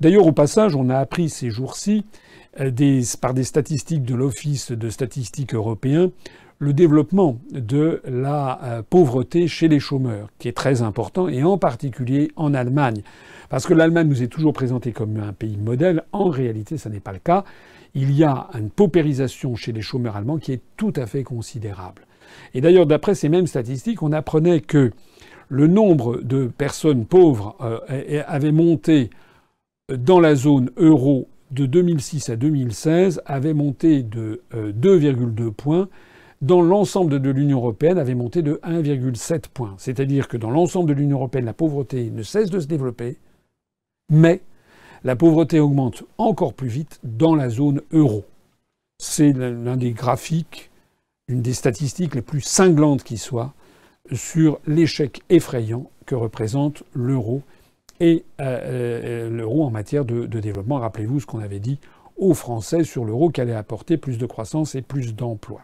D'ailleurs, au passage, on a appris ces jours-ci, euh, par des statistiques de l'Office de statistiques européen, le développement de la euh, pauvreté chez les chômeurs, qui est très important, et en particulier en Allemagne. Parce que l'Allemagne nous est toujours présentée comme un pays modèle. En réalité, ce n'est pas le cas. Il y a une paupérisation chez les chômeurs allemands qui est tout à fait considérable. Et d'ailleurs, d'après ces mêmes statistiques, on apprenait que le nombre de personnes pauvres euh, avait monté dans la zone euro de 2006 à 2016, avait monté de 2,2 euh, points dans l'ensemble de l'Union européenne avait monté de 1,7 points. C'est-à-dire que dans l'ensemble de l'Union européenne, la pauvreté ne cesse de se développer, mais la pauvreté augmente encore plus vite dans la zone euro. C'est l'un des graphiques, une des statistiques les plus cinglantes qui soit sur l'échec effrayant que représente l'euro et euh, euh, l'euro en matière de, de développement. Rappelez-vous ce qu'on avait dit aux Français sur l'euro, qu'elle allait apporter plus de croissance et plus d'emplois.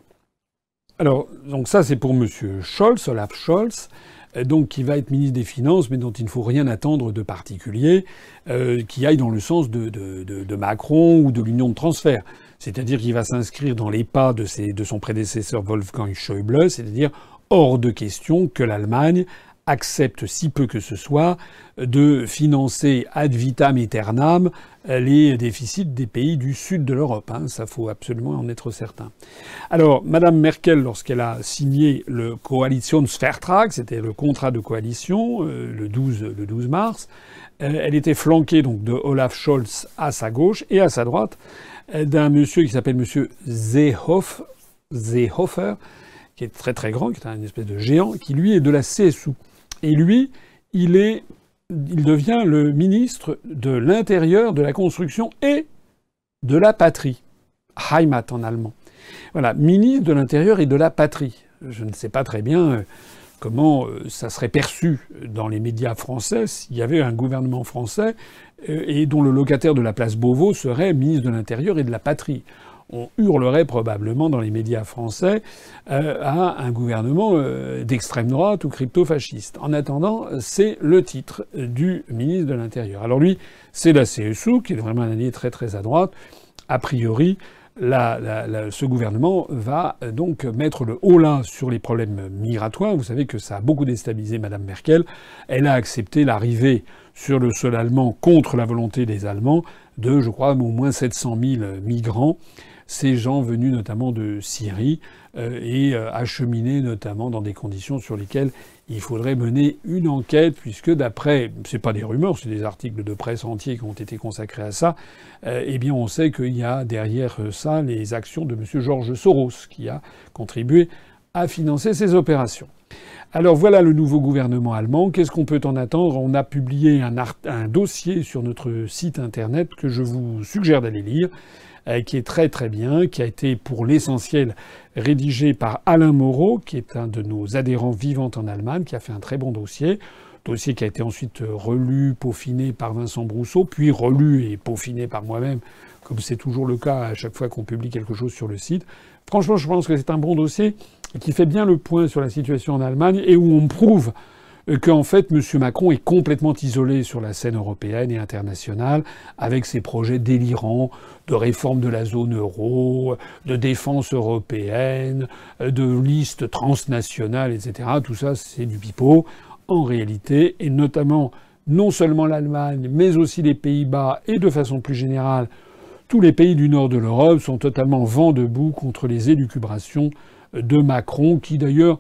Alors, donc ça, c'est pour M. Scholz, Olaf Scholz, euh, donc qui va être ministre des Finances, mais dont il ne faut rien attendre de particulier, euh, qui aille dans le sens de, Macron ou de l'union de transfert. C'est-à-dire qu'il va s'inscrire dans les pas de son prédécesseur Wolfgang Schäuble, c'est-à-dire hors de question que l'Allemagne accepte si peu que ce soit de financer ad vitam aeternam les déficits des pays du sud de l'Europe. Hein. Ça faut absolument en être certain. Alors, Madame Merkel, lorsqu'elle a signé le Koalitionsvertrag, c'était le contrat de coalition, euh, le 12, le 12 mars, euh, elle était flanquée donc de Olaf Scholz à sa gauche et à sa droite euh, d'un monsieur qui s'appelle Monsieur Seehofer, qui est très très grand, qui est un espèce de géant, qui lui est de la CSU. Et lui, il est, il devient le ministre de l'Intérieur, de la Construction et de la Patrie. Heimat en allemand. Voilà, ministre de l'Intérieur et de la Patrie. Je ne sais pas très bien euh, comment euh, ça serait perçu dans les médias français s'il y avait un gouvernement français euh, et dont le locataire de la place Beauvau serait ministre de l'Intérieur et de la Patrie on hurlerait probablement dans les médias français euh, à un gouvernement euh, d'extrême droite ou crypto-fasciste. En attendant, c'est le titre du ministre de l'Intérieur. Alors lui, c'est la CSU, qui est vraiment un allié très très à droite. A priori, ce gouvernement va donc mettre le haut là sur les problèmes migratoires. Vous savez que ça a beaucoup déstabilisé Mme Merkel. Elle a accepté l'arrivée sur le sol allemand contre la volonté des Allemands de, je crois, au moins 700 000 migrants ces gens venus notamment de Syrie euh, et euh, acheminés notamment dans des conditions sur lesquelles il faudrait mener une enquête, puisque d'après, c'est pas des rumeurs, c'est des articles de presse entiers qui ont été consacrés à ça, euh, eh bien on sait qu'il y a derrière ça les actions de M. Georges Soros, qui a contribué à financer ces opérations. Alors voilà le nouveau gouvernement allemand. Qu'est-ce qu'on peut en attendre? On a publié un, un, dossier sur notre site internet que je vous suggère d'aller lire. Euh, qui est très très bien, qui a été pour l'essentiel rédigé par Alain Moreau, qui est un de nos adhérents vivants en Allemagne, qui a fait un très bon dossier. Dossier qui a été ensuite relu, peaufiné par Vincent Brousseau, puis relu et peaufiné par moi-même, comme c'est toujours le cas à chaque fois qu'on publie quelque chose sur le site. Franchement, je pense que c'est un bon dossier qui fait bien le point sur la situation en Allemagne et où on prouve euh, qu'en fait, M. Macron est complètement isolé sur la scène européenne et internationale, avec ses projets délirants de réforme de la zone euro, de défense européenne, euh, de listes transnationales, etc. Tout ça, c'est du pipeau, en réalité, et notamment non seulement l'Allemagne, mais aussi les Pays-Bas, et de façon plus générale, tous les pays du nord de l'Europe sont totalement vent debout contre les élucubrations de Macron, qui d'ailleurs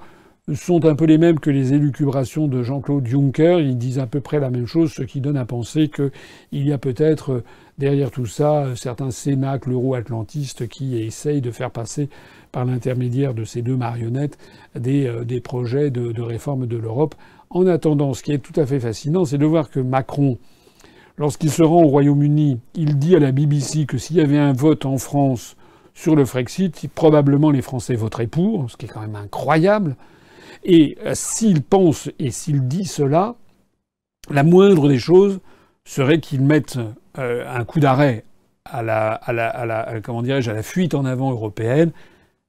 sont un peu les mêmes que les élucubrations de Jean-Claude Juncker. Ils disent à peu près la même chose, ce qui donne à penser qu'il y a peut-être euh, derrière tout ça euh, certains cénacles euro-atlantistes qui essayent de faire passer par l'intermédiaire de ces deux marionnettes des, euh, des projets de, de, réforme de l'Europe. En attendant, ce qui est tout à fait fascinant, c'est de voir que Macron, lorsqu'il se rend au Royaume-Uni, il dit à la BBC que s'il y avait un vote en France sur le Frexit, probablement les Français voteraient pour, ce qui est quand même incroyable. Et euh, s'il pense et s'il dit cela, la moindre des choses serait qu'il mette euh, un coup d'arrêt à la, à la, fuite en avant européenne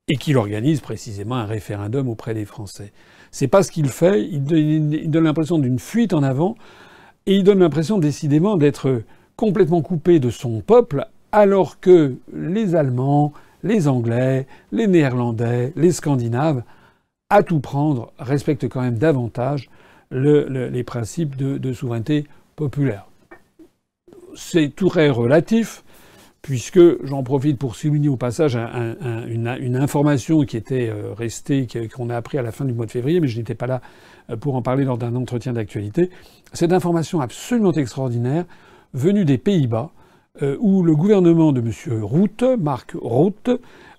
et qu'il organise précisément un référendum auprès des Français. C'est pas ce qu'il fait. Il donne l'impression d'une fuite en avant et il donne l'impression décidément d'être complètement coupé de son peuple alors que les Allemands, les Anglais, les Néerlandais, les Scandinaves à tout prendre, respecte quand même davantage le, le, les principes de, souveraineté populaire. C'est tout très relatif, puisque j'en profite pour souligner au passage un, un, une, information qui était euh, restée, qu'on a appris à la fin du mois de février, mais je n'étais pas là euh, pour en parler lors d'un entretien d'actualité. Cette information absolument extraordinaire, venue des Pays-Bas, euh, où le gouvernement de M. Rutte, Mark Rutte,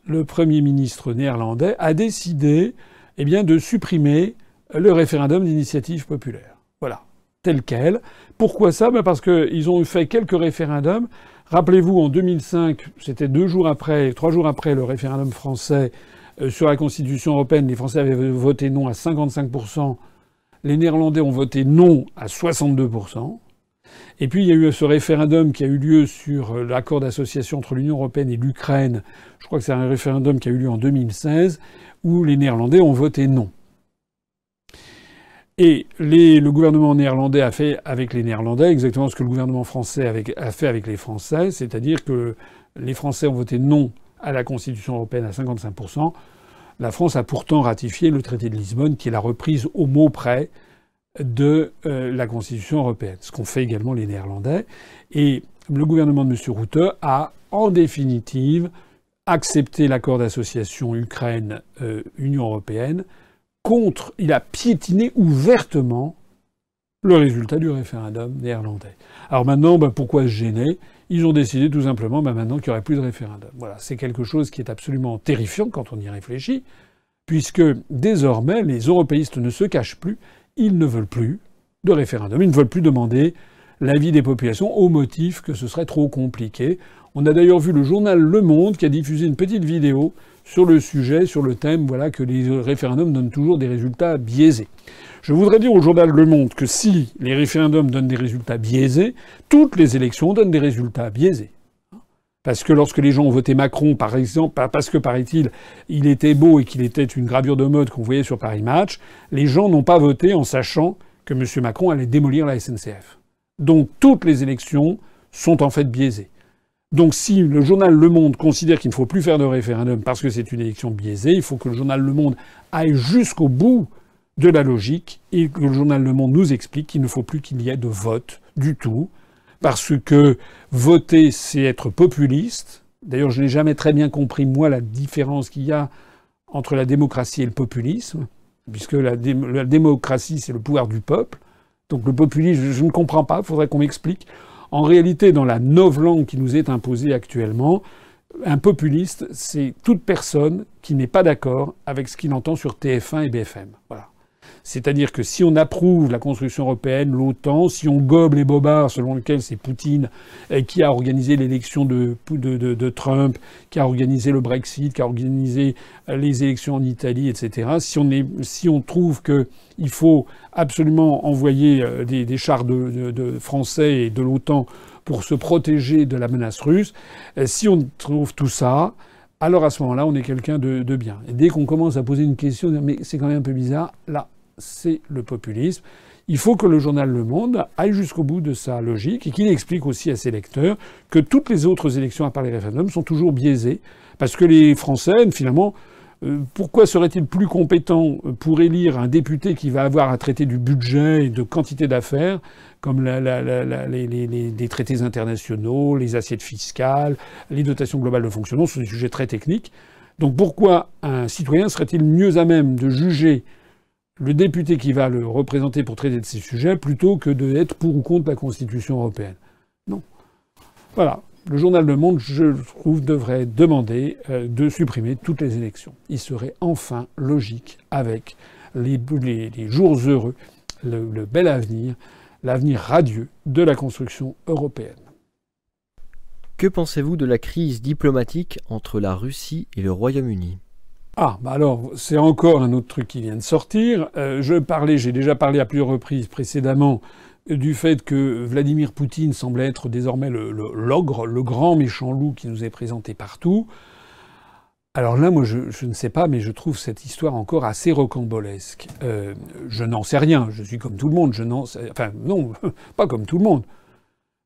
le Premier ministre néerlandais, a décidé eh bien, de supprimer le référendum d'initiative populaire. Voilà, tel quel. Pourquoi ça? Ben Parce qu'ils ont fait quelques référendums. Rappelez-vous, en 2005, c'était deux jours après, trois jours après le référendum français euh, sur la Constitution européenne, les Français avaient voté non à 55%, les Néerlandais ont voté non à 62%. Et puis il y a eu ce référendum qui a eu lieu sur l'accord d'association entre l'Union européenne et l'Ukraine. Je crois que c'est un référendum qui a eu lieu en 2016 où les Néerlandais ont voté non. Et le gouvernement néerlandais a fait avec les Néerlandais exactement ce que le gouvernement français a fait avec les Français, c'est-à-dire que les Français ont voté non à la Constitution européenne à 55%. La France a pourtant ratifié le traité de Lisbonne, qui est la reprise au mot près de euh, la Constitution européenne, ce qu'ont fait également les Néerlandais. Et le gouvernement de M. Rutte a, en définitive, accepté l'accord d'association Ukraine-Union européenne contre, il a piétiné ouvertement le résultat du référendum néerlandais. Alors maintenant, ben, pourquoi se gêner? Ils ont décidé tout simplement ben, maintenant qu'il n'y aurait plus de référendum. Voilà, c'est quelque chose qui est absolument terrifiant quand on y réfléchit, puisque désormais les européistes ne se cachent plus, ils ne veulent plus de référendum, ils ne veulent plus demander l'avis des populations au motif que ce serait trop compliqué. On a d'ailleurs vu le journal Le Monde qui a diffusé une petite vidéo sur le sujet, sur le thème, voilà, que les référendums donnent toujours des résultats biaisés. Je voudrais dire au journal Le Monde que si les référendums donnent des résultats biaisés, toutes les élections donnent des résultats biaisés. Parce que lorsque les gens ont voté Macron, par exemple, parce que, paraît-il, il était beau et qu'il était une gravure de mode qu'on voyait sur Paris Match, les gens n'ont pas voté en sachant que M. Macron allait démolir la SNCF. Donc toutes les élections sont en fait biaisées. Donc si le journal Le Monde considère qu'il ne faut plus faire de référendum parce que c'est une élection biaisée, il faut que le journal Le Monde aille jusqu'au bout de la logique et que le journal Le Monde nous explique qu'il ne faut plus qu'il y ait de vote du tout, parce que voter, c'est être populiste. D'ailleurs, je n'ai jamais très bien compris, moi, la différence qu'il y a entre la démocratie et le populisme, puisque la, démocratie, c'est le pouvoir du peuple. Donc le populisme, je, je ne comprends pas, il faudrait qu'on m'explique. En réalité, dans la langue qui nous est imposée actuellement, un populiste, c'est toute personne qui n'est pas d'accord avec ce qu'il entend sur TF1 et BFM. Voilà. C'est-à-dire que si on approuve la construction européenne, l'OTAN, si on gobe les bobards selon lesquels c'est Poutine qui a organisé l'élection de, Trump, qui a organisé le Brexit, qui a organisé les élections en Italie, etc., si on, trouve qu'il faut absolument envoyer euh, des, chars de, français et de l'OTAN pour se protéger de la menace russe, euh, si on trouve tout ça, alors à ce moment-là, on est quelqu'un de, bien. Et dès qu'on commence à poser une question, mais c'est quand même un peu bizarre, là, c'est le populisme. Il faut que le journal Le Monde aille jusqu'au bout de sa logique et qu'il explique aussi à ses lecteurs que toutes les autres élections à part les référendums sont toujours biaisées. Parce que les Français, finalement, euh, pourquoi serait-il plus compétent pour élire un député qui va avoir à traiter du budget et de quantité d'affaires, comme les, traités internationaux, les assiettes fiscales, les dotations globales de fonctionnement, ce sont des sujets très techniques. Donc pourquoi un citoyen serait-il mieux à même de juger le député qui va le représenter pour traiter de ces sujets plutôt que d'être pour ou contre la Constitution européenne. Non. Voilà. Le journal Le Monde, je trouve, devrait demander euh, de supprimer toutes les élections. Il serait enfin logique avec les, jours heureux, le bel avenir, l'avenir radieux de la construction européenne. Que pensez-vous de la crise diplomatique entre la Russie et le Royaume-Uni? Ah, bah alors, c'est encore un autre truc qui vient de sortir. Euh, je parlais, j'ai déjà parlé à plusieurs reprises précédemment du fait que Vladimir Poutine semble être désormais le, l'ogre, le, grand méchant loup qui nous est présenté partout. Alors là, moi, je, ne sais pas, mais je trouve cette histoire encore assez rocambolesque. Euh, je n'en sais rien. Je suis comme tout le monde. Je n'en sais... Enfin, non, <laughs> pas comme tout le monde.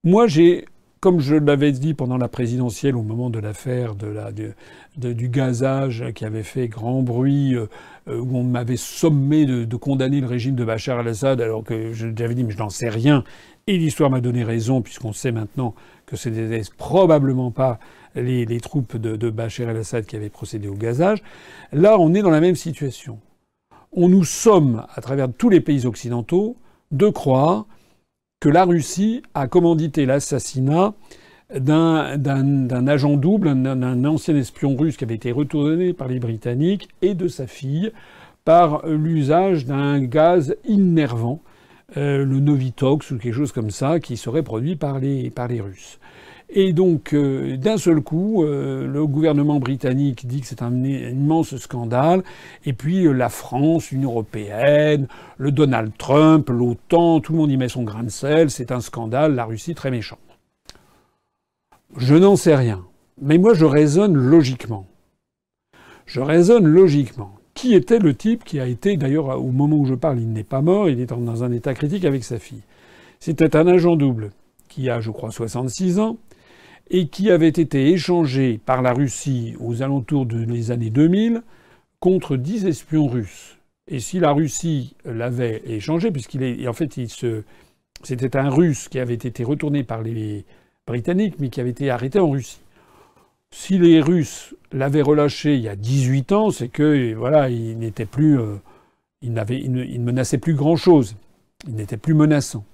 Moi, j'ai comme je l'avais dit pendant la présidentielle au moment de l'affaire du gazage qui avait fait grand bruit, euh, où on m'avait sommé de, condamner le régime de Bachar al-Assad, alors que j'avais dit mais je n'en sais rien. Et l'histoire m'a donné raison, puisqu'on sait maintenant que ce n'était probablement pas les, troupes de, Bachar al-Assad qui avaient procédé au gazage. Là, on est dans la même situation. On nous somme, à travers tous les pays occidentaux, de croire que la Russie a commandité l'assassinat d'un agent double, d'un ancien espion russe qui avait été retourné par les Britanniques, et de sa fille, par l'usage d'un gaz innervant, euh, le Novitox ou quelque chose comme ça, qui serait produit par les, par les Russes. Et donc, euh, d'un seul coup, euh, le gouvernement britannique dit que c'est un immense scandale. Et puis, euh, la France, l'Union européenne, le Donald Trump, l'OTAN, tout le monde y met son grain de sel. C'est un scandale. La Russie, très méchant. Je n'en sais rien. Mais moi, je raisonne logiquement. Je raisonne logiquement. Qui était le type qui a été, d'ailleurs, au moment où je parle, il n'est pas mort, il est dans un état critique avec sa fille. C'était un agent double qui a, je crois, 66 ans, et qui avait été échangé par la Russie aux alentours des années 2000 contre 10 espions russes. Et si la Russie l'avait échangé, puisqu'il est, en fait, il c'était un Russe qui avait été retourné par les Britanniques, mais qui avait été arrêté en Russie. Si les Russes l'avaient relâché il y a 18 ans, c'est que voilà, il n'était plus, euh, il, n'avait, il ne menaçait plus grand chose. Il n'était plus menaçant.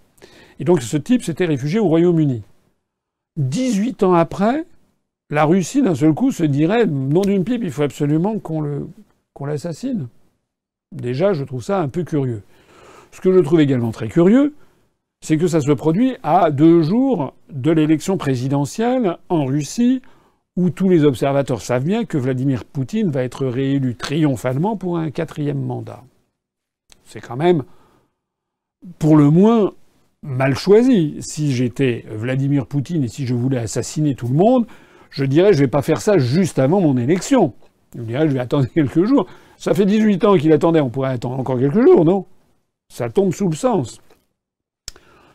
Et donc ce type s'était réfugié au Royaume-Uni. 18 ans après, la Russie, d'un seul coup, se dirait nom d'une pipe, il faut absolument qu'on l'assassine. Déjà, je trouve ça un peu curieux. Ce que je trouve également très curieux, c'est que ça se produit à deux jours de l'élection présidentielle en Russie, où tous les observateurs savent bien que Vladimir Poutine va être réélu triomphalement pour un quatrième mandat. C'est quand même, pour le moins, mal choisi. Si j'étais Vladimir Poutine et si je voulais assassiner tout le monde, je dirais je vais pas faire ça juste avant mon élection. Je dirais je vais attendre <laughs> quelques jours. Ça fait 18 ans qu'il attendait, on pourrait attendre encore quelques jours, non? Ça tombe sous le sens.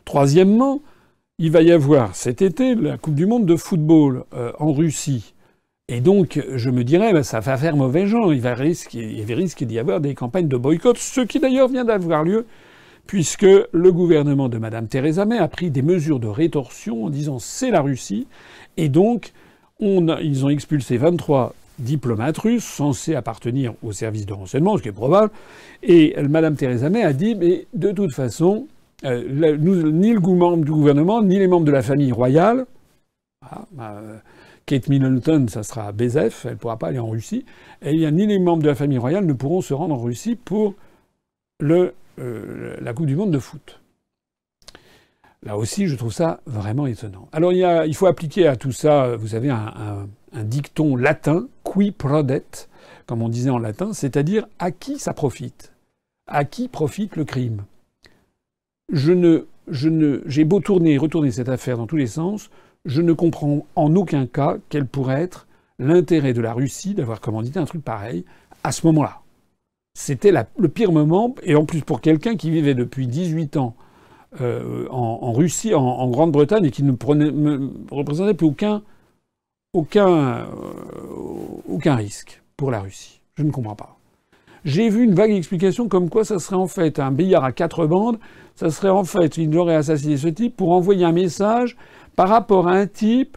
Troisièmement, il va y avoir cet été la Coupe du Monde de football euh, en Russie. Et donc, je me dirais, ben, ça va faire mauvais genre. Il va risquer, risque d'y avoir des campagnes de boycott, ce qui d'ailleurs vient d'avoir lieu puisque le gouvernement de Mme Theresa May a pris des mesures de rétorsion en disant c'est la Russie, et donc ils ont expulsé 23 diplomates russes censés appartenir au service de renseignement, ce qui est probable, et Mme Theresa May a dit mais de toute façon, euh, ni le membre du gouvernement, ni les membres de la famille royale, ah, bah, Kate Middleton, ça sera à Bézef, elle ne pourra pas aller en Russie, et il ni les membres de la famille royale ne pourront se rendre en Russie pour le euh, la Coupe du Monde de foot. Là aussi, je trouve ça vraiment étonnant. Alors, il, faut appliquer à tout ça, vous avez un, dicton latin, qui prodet, comme on disait en latin, c'est-à-dire à qui ça profite À qui profite le crime Je ne, je ne, j'ai beau tourner et retourner cette affaire dans tous les sens, je ne comprends en aucun cas quel pourrait être l'intérêt de la Russie d'avoir commandité un truc pareil à ce moment-là. C'était le pire moment, et en plus pour quelqu'un qui vivait depuis 18 ans euh, en, Russie, en, Grande-Bretagne, et qui ne représentait plus aucun, euh, aucun risque pour la Russie. Je ne comprends pas. J'ai vu une vague explication comme quoi ça serait en fait un billard à quatre bandes, ça serait en fait, il aurait assassiné ce type pour envoyer un message par rapport à un type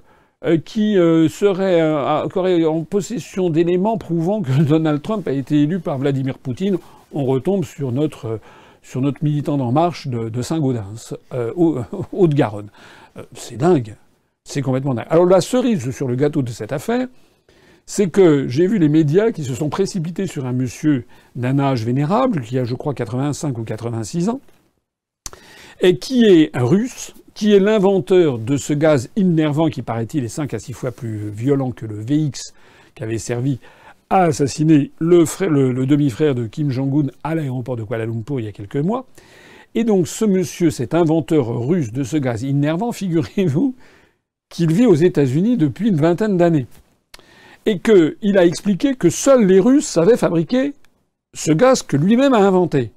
qui euh, serait euh, en possession d'éléments prouvant que <laughs> Donald Trump a été élu par Vladimir Poutine, on retombe sur notre, sur notre militant d'En Marche de, Saint-Gaudens, <laughs> Haute-Garonne. c'est dingue. C'est complètement dingue. Alors la cerise sur le gâteau de cette affaire, c'est que j'ai vu les médias qui se sont précipités sur un monsieur d'un âge vénérable, qui a je crois 85 ou 86 ans, et qui est russe, qui est l'inventeur de ce gaz innervant qui, paraît-il, est 5 à 6 fois plus violent que le VX qui avait servi à assassiner le, demi-frère de Kim Jong-un à l'aéroport de Kuala Lumpur il y a quelques mois. Et donc ce monsieur, cet inventeur russe de ce gaz innervant, <laughs> figurez-vous qu'il vit aux États-Unis depuis une vingtaine d'années. Et qu'il a expliqué que seuls les Russes savaient fabriquer ce gaz que lui-même a inventé.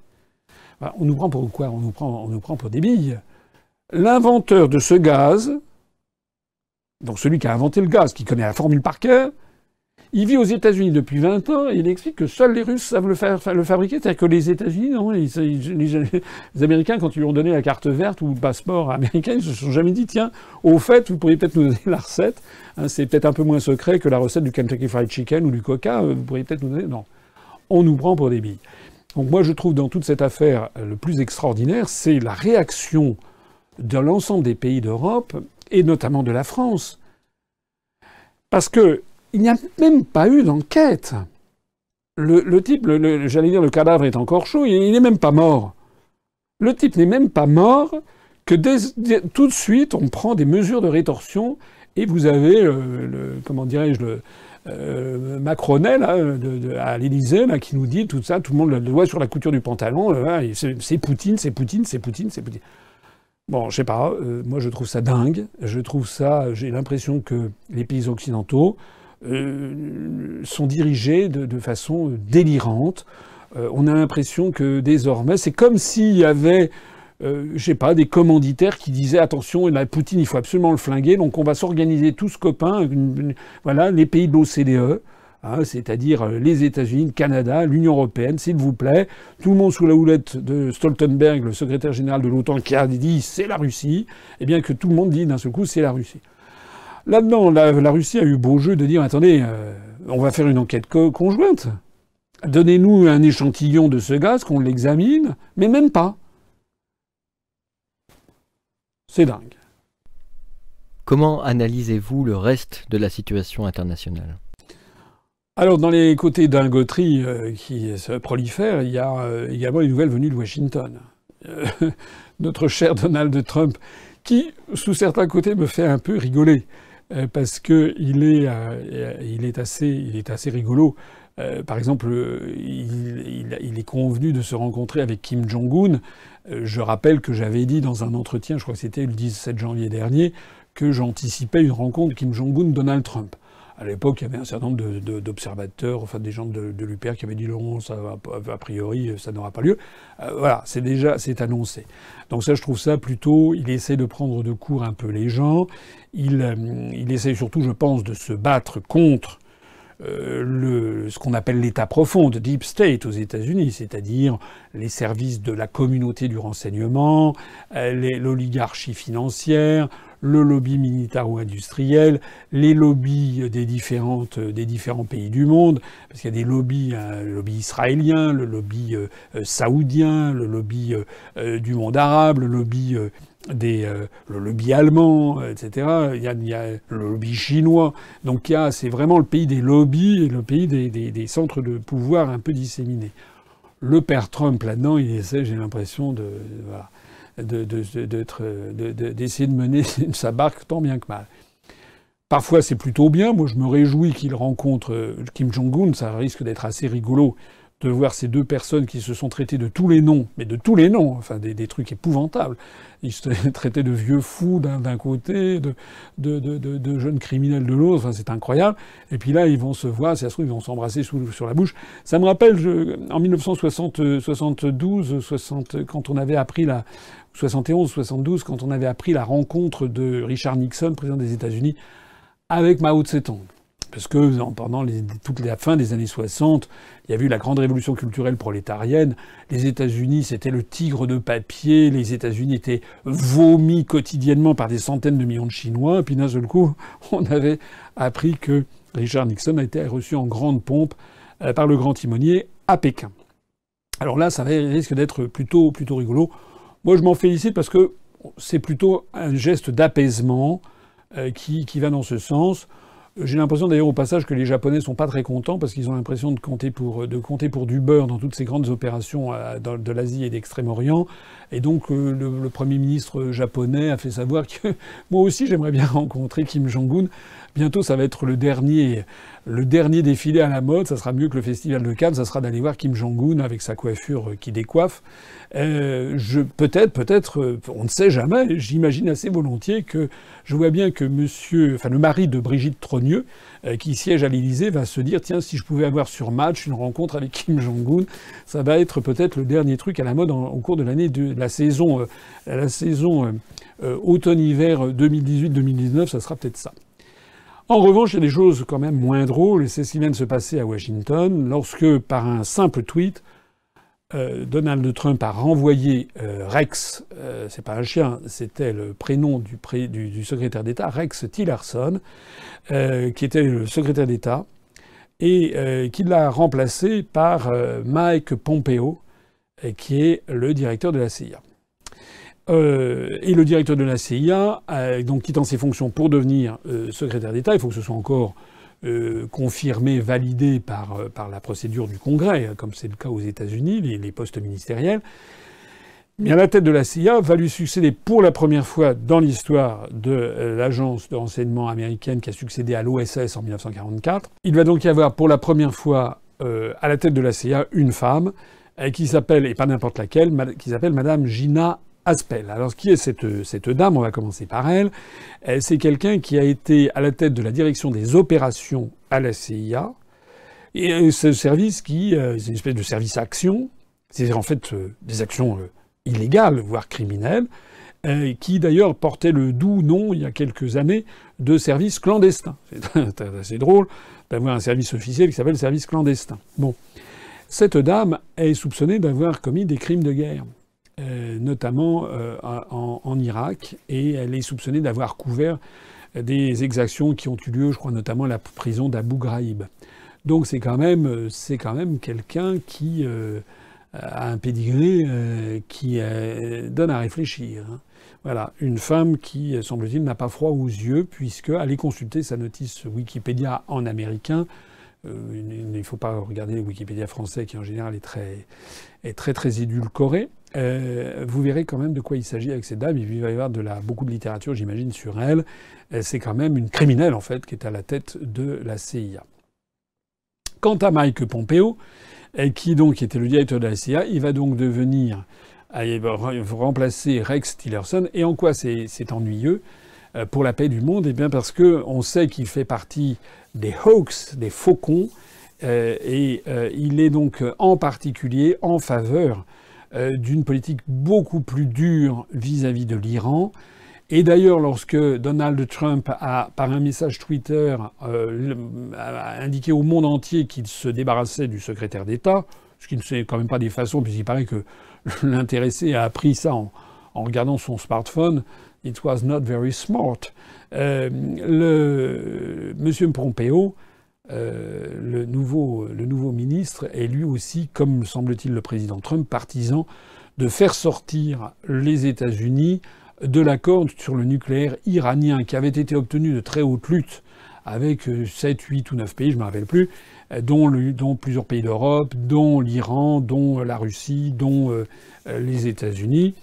Bah, on nous prend pour quoi? On nous prend, on nous prend pour des billes. L'inventeur de ce gaz, donc celui qui a inventé le gaz, qui connaît la formule par cœur, il vit aux États-Unis depuis 20 ans et il explique que seuls les Russes savent le, fabriquer. C'est-à-dire que les États-Unis, non, les, Américains, quand ils lui ont donné la carte verte ou le passeport américain, ils se sont jamais dit tiens, au fait, vous pourriez peut-être nous donner la recette. Hein, c'est peut-être un peu moins secret que la recette du Kentucky Fried Chicken ou du Coca. Euh, vous pourriez peut-être nous donner. Non. On nous prend pour des billes. Donc moi, je trouve dans toute cette affaire le plus extraordinaire, c'est la réaction de l'ensemble des pays d'Europe, et notamment de la France. Parce qu'il n'y a même pas eu d'enquête. Le, type, j'allais dire, le cadavre est encore chaud, il n'est même pas mort. Le type n'est même pas mort que tout de suite on prend des mesures de rétorsion Et vous avez, le, comment dirais-je, le, euh, Macronel à l'Élysée qui nous dit tout ça, tout le monde le doigt sur la couture du pantalon. c'est Poutine, c'est Poutine, c'est Poutine, c'est Poutine. Bon, je sais pas, euh, moi je trouve ça dingue. Je trouve ça, j'ai l'impression que les pays occidentaux euh, sont dirigés de, façon délirante. Euh, on a l'impression que désormais, c'est comme s'il y avait, je sais pas, des commanditaires qui disaient attention, la Poutine, il faut absolument le flinguer, donc on va s'organiser tous copains, voilà, les pays de l'OCDE. Hein, c'est-à-dire euh, les États-Unis, le Canada, l'Union européenne, s'il vous plaît, tout le monde sous la houlette de Stoltenberg, le secrétaire général de l'OTAN, qui a dit c'est la Russie, et bien que tout le monde dit d'un seul coup c'est la Russie. Là-dedans, la, Russie a eu beau jeu de dire attendez, euh, on va faire une enquête conjointe. Donnez-nous un échantillon de ce gaz, qu'on l'examine, mais même pas. C'est dingue. Comment analysez-vous le reste de la situation internationale? Alors, dans les côtés dingoterie euh, qui se prolifèrent, il y a euh, également les nouvelles venues de Washington. Euh, <laughs> notre cher Donald Trump, qui, sous certains côtés, me fait un peu rigoler, parce qu'il est, est assez rigolo. par exemple, il, il, est convenu de se rencontrer avec Kim Jong-un. Je rappelle que j'avais dit dans un entretien, je crois que c'était le 17 janvier dernier, que j'anticipais une rencontre Kim Jong-un-Donald Trump à l'époque, il y avait un certain nombre d'observateurs, enfin des gens de, de l'UPR qui avaient dit non, ça a priori, ça n'aura pas lieu. Euh, voilà, c'est déjà, c'est annoncé. Donc ça, je trouve ça plutôt, il essaie de prendre de court un peu les gens. Il, euh, essaie surtout, je pense, de se battre contre euh, ce qu'on appelle l'État profond, de Deep State aux États-Unis, c'est-à-dire les services de la communauté du renseignement, l'oligarchie financière, le lobby militaro-industriel, les lobbies des, différentes, des différents pays du monde, parce qu'il y a des lobbies, hein, le lobby israélien, le lobby euh, euh, saoudien, le lobby euh, du monde arabe, le lobby des, le lobby allemand, etc. Il y, a, le lobby chinois. Donc il y a, c'est vraiment le pays des lobbies et le pays des, des, des, centres de pouvoir un peu disséminés. Le père Trump là-dedans, il essaie, j'ai l'impression de, d'essayer de, mener <laughs> sa barque tant bien que mal. Parfois c'est plutôt bien, moi je me réjouis qu'il rencontre euh, Kim Jong-un, ça risque d'être assez rigolo de voir ces deux personnes qui se sont traitées de tous les noms, mais de tous les noms, enfin des, trucs épouvantables. Ils se <laughs> traitaient de vieux fous d'un côté, de, jeunes criminels de l'autre, enfin c'est incroyable. Et puis là, ils vont se voir, si ça se trouve, ils vont s'embrasser sur la bouche. Ça me rappelle, en 1972, 60, quand on avait appris la, 71, 72, quand on avait appris la rencontre de Richard Nixon, président des États-Unis, avec Mao Tse-tung. Parce que pendant toute la fin des années 60, il y a eu la grande révolution culturelle prolétarienne. Les États-Unis, c'était le tigre de papier. Les États-Unis étaient vomis quotidiennement par des centaines de millions de Chinois. Et puis d'un seul coup, <laughs> on avait appris que Richard Nixon a été reçu en grande pompe euh, par le grand timonier à Pékin. Alors là, ça risque d'être plutôt, plutôt rigolo. Moi, je m'en félicite parce que c'est plutôt un geste d'apaisement euh, qui, qui, va dans ce sens. J'ai l'impression d'ailleurs au passage que les Japonais sont pas très contents parce qu'ils ont l'impression de compter pour de compter pour du beurre dans toutes ces grandes opérations euh, de l'Asie et d'Extrême-Orient. Et donc euh, le, Premier ministre japonais a fait savoir que <laughs> moi aussi j'aimerais bien <laughs> rencontrer Kim Jong-un. Bientôt ça va être le dernier le dernier défilé à la mode. Ça sera mieux que le festival de Cannes. Ça sera d'aller voir Kim Jong-un avec sa coiffure qui décoiffe. Euh, je, peut-être, peut-être, euh, on ne sait jamais. J'imagine assez volontiers que je vois bien que Monsieur, enfin le mari de Brigitte Trogneux, euh, qui siège à l'Élysée, va se dire tiens, si je pouvais avoir sur Match une rencontre avec Kim Jong-un, ça va être peut-être le dernier truc à la mode au cours de l'année de, la saison, la saison automne-hiver 2018-2019. Ça sera peut-être ça. En revanche, il y a des choses quand même moins drôles, et c'est ce qui se passer à Washington, lorsque, par un simple tweet, euh, Donald Trump a renvoyé euh, Rex, euh, c'est pas un chien, c'était le prénom du, du, secrétaire d'État, Rex Tillerson, qui était le secrétaire d'État, et qui l'a remplacé par Mike Pompeo, qui est le directeur de la CIA. Et le directeur de la CIA, donc quittant ses fonctions pour devenir secrétaire d'État, il faut que ce soit encore euh, confirmé, validé par, euh, par la procédure du Congrès, comme c'est le cas aux États-Unis, les, postes ministériels. Mais à la tête de la CIA va lui succéder pour la première fois dans l'histoire de euh, l'agence de renseignement américaine qui a succédé à l'OSS en 1944. Il va donc y avoir pour la première fois euh, à la tête de la CIA une femme euh, qui s'appelle, et pas n'importe laquelle, qui s'appelle Madame Gina Aspel. Alors, qui est cette, dame On va commencer par elle. C'est quelqu'un qui a été à la tête de la direction des opérations à la CIA. Et ce service qui, c'est une espèce de service action, c'est en fait des actions illégale, voire criminelle, euh, qui d'ailleurs portait le doux nom, il y a quelques années, de service clandestin. <laughs> C'est assez drôle d'avoir un service officiel qui s'appelle service clandestin. Bon. Cette dame est soupçonnée d'avoir commis des crimes de guerre, euh, notamment euh, en, Irak, et elle est soupçonnée d'avoir couvert des exactions qui ont eu lieu, je crois notamment la prison d'Abu Ghraib. Donc c'est quand même, c'est quand même quelqu'un qui un pédigré euh, qui euh, donne à réfléchir. Hein. Voilà, une femme qui, semble-t-il, n'a pas froid aux yeux, puisque allez consulter sa notice Wikipédia en américain. Euh, il ne faut pas regarder le Wikipédia français, qui en général est très, est très, très édulcoré. Vous verrez quand même de quoi il s'agit avec cette dame. Il va y avoir beaucoup de littérature, j'imagine, sur elle. C'est quand même une criminelle, en fait, qui est à la tête de la CIA. Quant à Mike Pompeo, et qui donc était le directeur de la CIA. Il va donc devenir, euh, remplacer Rex Tillerson. Et en quoi c'est ennuyeux euh, pour la paix du monde? Eh bien parce que on sait qu'il fait partie des hoax, des faucons, euh, et il est donc en particulier en faveur d'une politique beaucoup plus dure vis-à-vis -vis de l'Iran, et d'ailleurs, lorsque Donald Trump a, par un message Twitter, euh, indiqué au monde entier qu'il se débarrassait du secrétaire d'État, ce qui ne sait quand même pas des façons, puisqu'il paraît que <laughs> l'intéressé a appris ça en, regardant son smartphone, it was not very smart. Euh, le Monsieur Pompeo, euh, le, nouveau, ministre, est lui aussi, comme semble-t-il le président Trump, partisan de faire sortir les États-Unis de l'accord sur le nucléaire iranien qui avait été obtenu de très haute lutte avec 7, euh, 8 ou 9 pays, je ne me rappelle plus, euh, dont, plusieurs pays d'Europe, dont l'Iran, dont la Russie, dont les États-Unis.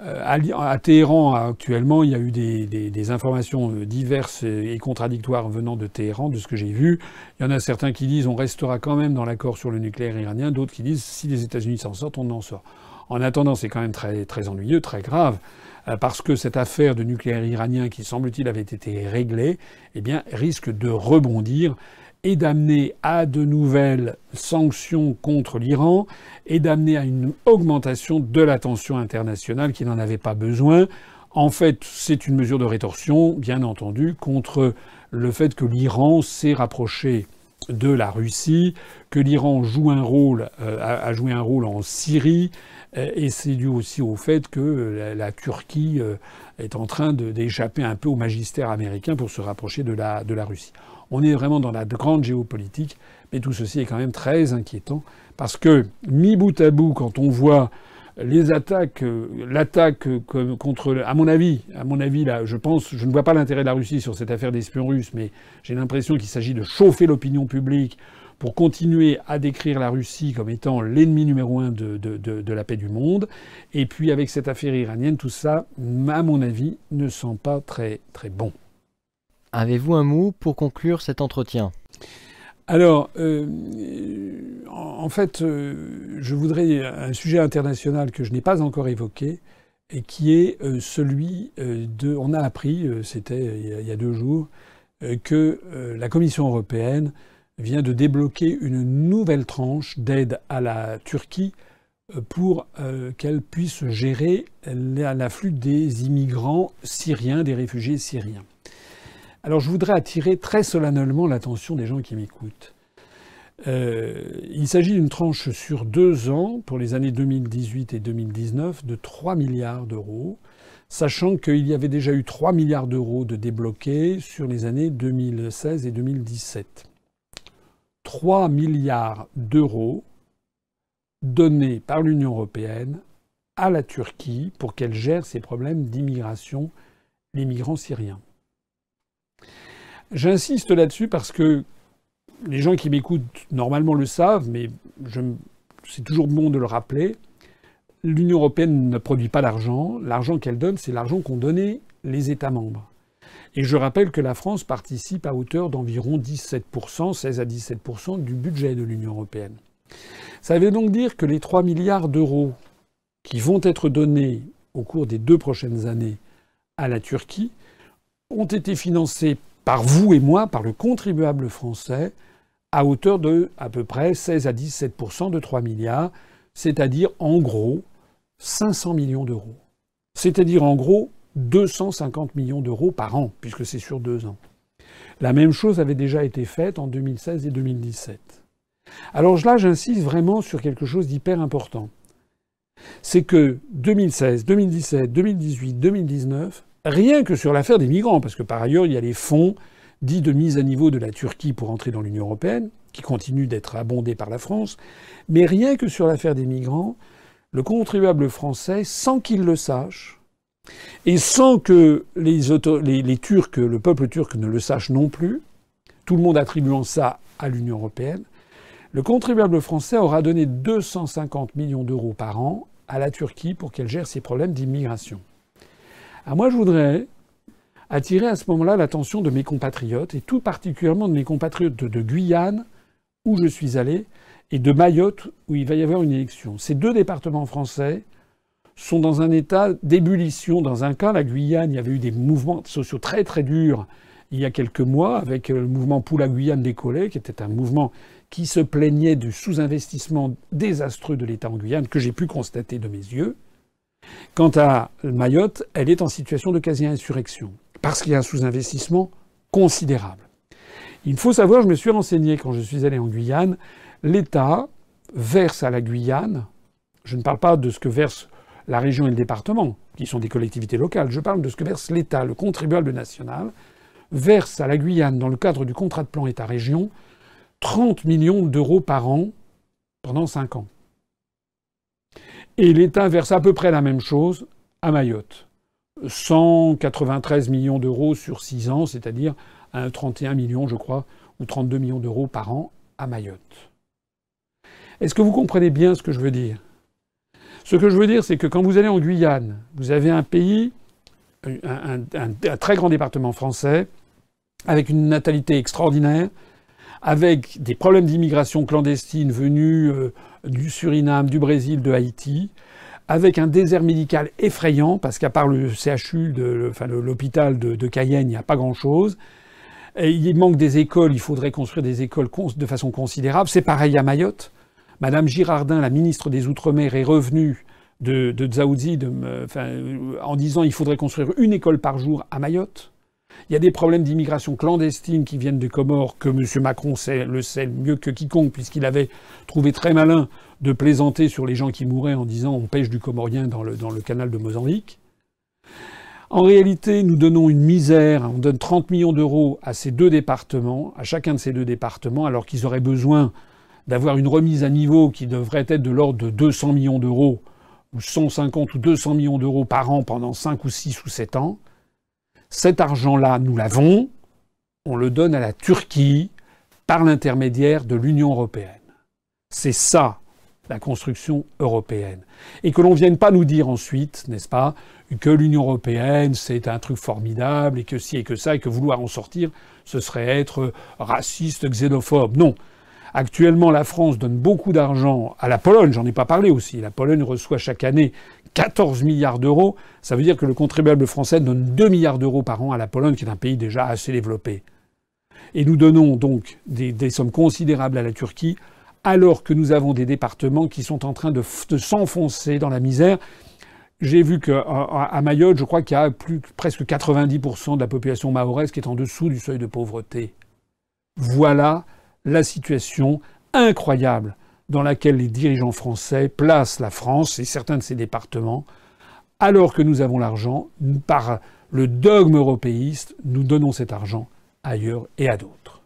À, Téhéran, actuellement, il y a eu des, des, informations diverses et contradictoires venant de Téhéran, de ce que j'ai vu. Il y en a certains qui disent on restera quand même dans l'accord sur le nucléaire iranien, d'autres qui disent si les États-Unis s'en sortent, on en sort. En attendant, c'est quand même très, très ennuyeux, très grave. Euh, parce que cette affaire de nucléaire iranien qui semble-t-il avait été réglée, eh bien, risque de rebondir et d'amener à de nouvelles sanctions contre l'Iran et d'amener à une augmentation de la tension internationale qui n'en avait pas besoin. En fait, c'est une mesure de rétorsion, bien entendu, contre le fait que l'Iran s'est rapproché de la Russie, que l'Iran joue un rôle, euh, a joué un rôle en Syrie, euh, et c'est dû aussi au fait que la, Turquie euh, est en train d'échapper un peu au magistère américain pour se rapprocher de la, de la Russie. On est vraiment dans la grande géopolitique, mais tout ceci est quand même très inquiétant parce que, mi bout à bout, quand on voit les attaques, euh, l'attaque contre, à mon avis, là, je ne vois pas l'intérêt de la Russie sur cette affaire d'espions russes, mais j'ai l'impression qu'il s'agit de chauffer l'opinion publique pour continuer à décrire la Russie comme étant l'ennemi numéro un de, de, la paix du monde. Et puis avec cette affaire iranienne, tout ça, à mon avis, ne sent pas très très bon. Avez-vous un mot pour conclure cet entretien? Alors, euh, en fait, euh, je voudrais un sujet international que je n'ai pas encore évoqué et qui est euh, celui de. On a appris, c'était il y a deux jours, que la Commission européenne vient de débloquer une nouvelle tranche d'aide à la Turquie pour qu'elle puisse gérer l'afflux des immigrants syriens, des réfugiés syriens. Alors je voudrais attirer très solennellement l'attention des gens qui m'écoutent. Euh, il s'agit d'une tranche sur deux ans pour les années 2018 et 2019 de 3 milliards d'euros, sachant qu'il y avait déjà eu 3 milliards d'euros de débloqués sur les années 2016 et 2017. 3 milliards d'euros donnés par l'Union européenne à la Turquie pour qu'elle gère ses problèmes d'immigration, les migrants syriens. J'insiste là-dessus parce que les gens qui m'écoutent normalement le savent, mais c'est toujours bon de le rappeler. l'Union européenne ne produit pas d'argent. L'argent qu'elle donne, c'est l'argent qu'ont donné les États membres. Et je rappelle que la France participe à hauteur d'environ 17%, 16 à 17% du budget de l'Union européenne. Ça veut donc dire que les 3 milliards d'euros qui vont être donnés au cours des deux prochaines années à la Turquie ont été financés par vous et moi, par le contribuable français, à hauteur de à peu près 16 à 17% de 3 milliards, c'est-à-dire en gros 500 millions d'euros. C'est-à-dire en gros 250 millions d'euros par an, puisque c'est sur deux ans. La même chose avait déjà été faite en 2016 et 2017. Alors là, j'insiste vraiment sur quelque chose d'hyper important. C'est que 2016, 2017, 2018, 2019, rien que sur l'affaire des migrants, parce que par ailleurs, il y a les fonds dits de mise à niveau de la Turquie pour entrer dans l'Union européenne, qui continuent d'être abondés par la France, mais rien que sur l'affaire des migrants, le contribuable français, sans qu'il le sache, et sans que les, Turcs, le peuple turc ne le sache non plus, tout le monde attribuant ça à l'Union européenne, le contribuable français aura donné 250 millions d'euros par an à la Turquie pour qu'elle gère ses problèmes d'immigration. Alors moi, je voudrais attirer à ce moment-là l'attention de mes compatriotes, et tout particulièrement de mes compatriotes de, Guyane, où je suis allé, et de Mayotte, où il va y avoir une élection. Ces deux départements français sont dans un état d'ébullition. Dans un cas, la Guyane, il y avait eu des mouvements sociaux très très durs il y a quelques mois, avec le mouvement Pour la Guyane décollée, qui était un mouvement qui se plaignait du sous-investissement désastreux de l'État en Guyane, que j'ai pu constater de mes yeux. Quant à Mayotte, elle est en situation de quasi-insurrection parce qu'il y a un sous-investissement considérable. Il faut savoir, je me suis renseigné quand je suis allé en Guyane, l'État verse à la Guyane, je ne parle pas de ce que verse la région et le département, qui sont des collectivités locales, je parle de ce que verse l'État, le contribuable national, verse à la Guyane, dans le cadre du contrat de plan État-région, 30 millions d'euros par an pendant 5 ans. Et l'État verse à peu près la même chose à Mayotte. 193 millions d'euros sur 6 ans, c'est-à-dire 31 millions, je crois, ou 32 millions d'euros par an à Mayotte. Est-ce que vous comprenez bien ce que je veux dire? Ce que je veux dire, c'est que quand vous allez en Guyane, vous avez un pays, un, très grand département français, avec une natalité extraordinaire, avec des problèmes d'immigration clandestine venus euh, du Suriname, du Brésil, de Haïti, avec un désert médical effrayant, parce qu'à part le CHU, l'hôpital de, Cayenne, il n'y a pas grand-chose. il manque des écoles, il faudrait construire des écoles de façon considérable. C'est pareil à Mayotte. Madame Girardin, la ministre des Outre-mer, est revenue de, de Dzaoudzi en disant qu'il faudrait construire une école par jour à Mayotte. Il y a des problèmes d'immigration clandestine qui viennent des Comores, que M. Macron sait, le sait mieux que quiconque, puisqu'il avait trouvé très malin de plaisanter sur les gens qui mouraient en disant on pêche du Comorien dans le, dans le canal de Mozambique. En réalité, nous donnons une misère, on donne 30 millions d'euros à ces deux départements, à chacun de ces deux départements, alors qu'ils auraient besoin d'avoir une remise à niveau qui devrait être de l'ordre de 200 millions d'euros, ou 150 ou 200 millions d'euros par an pendant 5 ou 6 ou 7 ans. Cet argent-là, nous l'avons, on le donne à la Turquie par l'intermédiaire de l'Union européenne. C'est ça la construction européenne. Et que l'on ne vienne pas nous dire ensuite, n'est-ce pas, que l'Union européenne, c'est un truc formidable, et que si et que ça, et que vouloir en sortir, ce serait être raciste, xénophobe. Non. Actuellement, la France donne beaucoup d'argent à la Pologne, j'en ai pas parlé aussi. La Pologne reçoit chaque année 14 milliards d'euros. Ça veut dire que le contribuable français donne 2 milliards d'euros par an à la Pologne, qui est un pays déjà assez développé. Et nous donnons donc des, sommes considérables à la Turquie alors que nous avons des départements qui sont en train de, s'enfoncer dans la misère. J'ai vu qu'à Mayotte, je crois qu'il y a plus, presque 90% de la population mahoraise qui est en dessous du seuil de pauvreté. Voilà la situation incroyable dans laquelle les dirigeants français placent la France et certains de ses départements, alors que nous avons l'argent, par le dogme européiste, nous donnons cet argent ailleurs et à d'autres.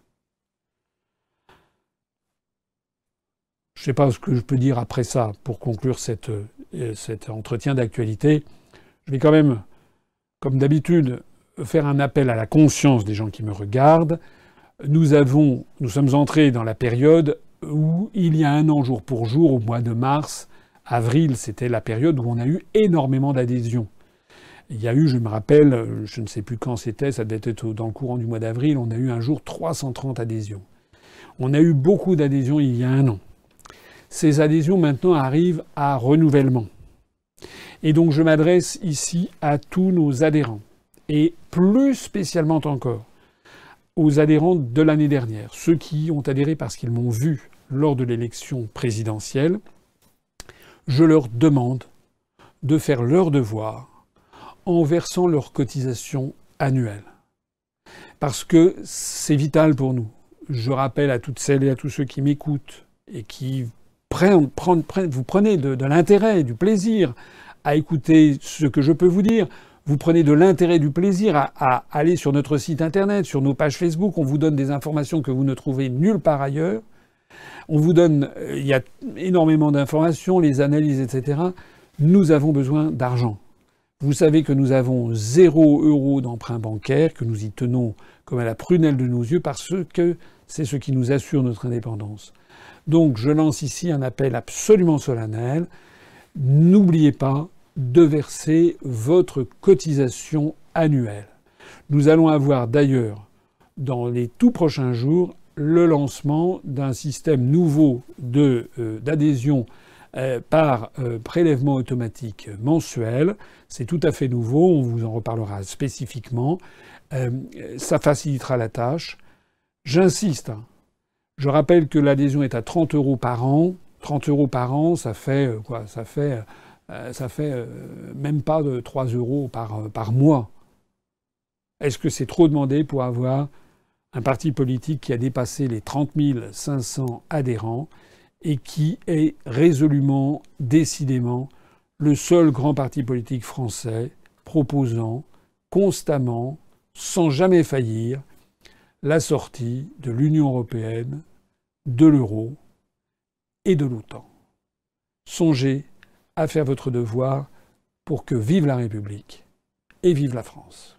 Je ne sais pas ce que je peux dire après ça pour conclure euh, cet entretien d'actualité. Je vais quand même, comme d'habitude, faire un appel à la conscience des gens qui me regardent. Nous avons, nous sommes entrés dans la période où il y a un an jour pour jour, au mois de mars, Avril, c'était la période où on a eu énormément d'adhésions. Il y a eu, je me rappelle, je ne sais plus quand c'était, ça devait être dans le courant du mois d'avril, on a eu un jour 330 adhésions. On a eu beaucoup d'adhésions il y a un an. Ces adhésions maintenant arrivent à renouvellement. Et donc je m'adresse ici à tous nos adhérents, et plus spécialement encore aux adhérents de l'année dernière, ceux qui ont adhéré parce qu'ils m'ont vu lors de l'élection présidentielle, je leur demande de faire leur devoir en versant leur cotisation annuelle. Parce que c'est vital pour nous. Je rappelle à toutes celles et à tous ceux qui m'écoutent et qui prennent, vous prenez de, de l'intérêt, du plaisir à écouter ce que je peux vous dire. Vous prenez de l'intérêt, du plaisir à, aller sur notre site internet, sur nos pages Facebook. On vous donne des informations que vous ne trouvez nulle part ailleurs. On vous donne, euh, il y a énormément d'informations, les analyses, etc. Nous avons besoin d'argent. Vous savez que nous avons zéro euro d'emprunt bancaire, que nous y tenons comme à la prunelle de nos yeux, parce que c'est ce qui nous assure notre indépendance. Donc je lance ici un appel absolument solennel. N'oubliez pas de verser votre cotisation annuelle. Nous allons avoir d'ailleurs dans les tout prochains jours le lancement d'un système nouveau euh, d'adhésion euh, par euh, prélèvement automatique mensuel. C'est tout à fait nouveau, on vous en reparlera spécifiquement. ça facilitera la tâche. J'insiste, hein. je rappelle que l'adhésion est à 30 euros par an. 30 euros par an, ça fait quoi Ça fait, même pas de 3 euros par, par mois. Est-ce que c'est trop demandé pour avoir un parti politique qui a dépassé les 30 500 adhérents et qui est résolument, décidément, le seul grand parti politique français proposant constamment, sans jamais faillir, la sortie de l'Union européenne, de l'euro et de l'OTAN. Songez à faire votre devoir pour que vive la République et vive la France.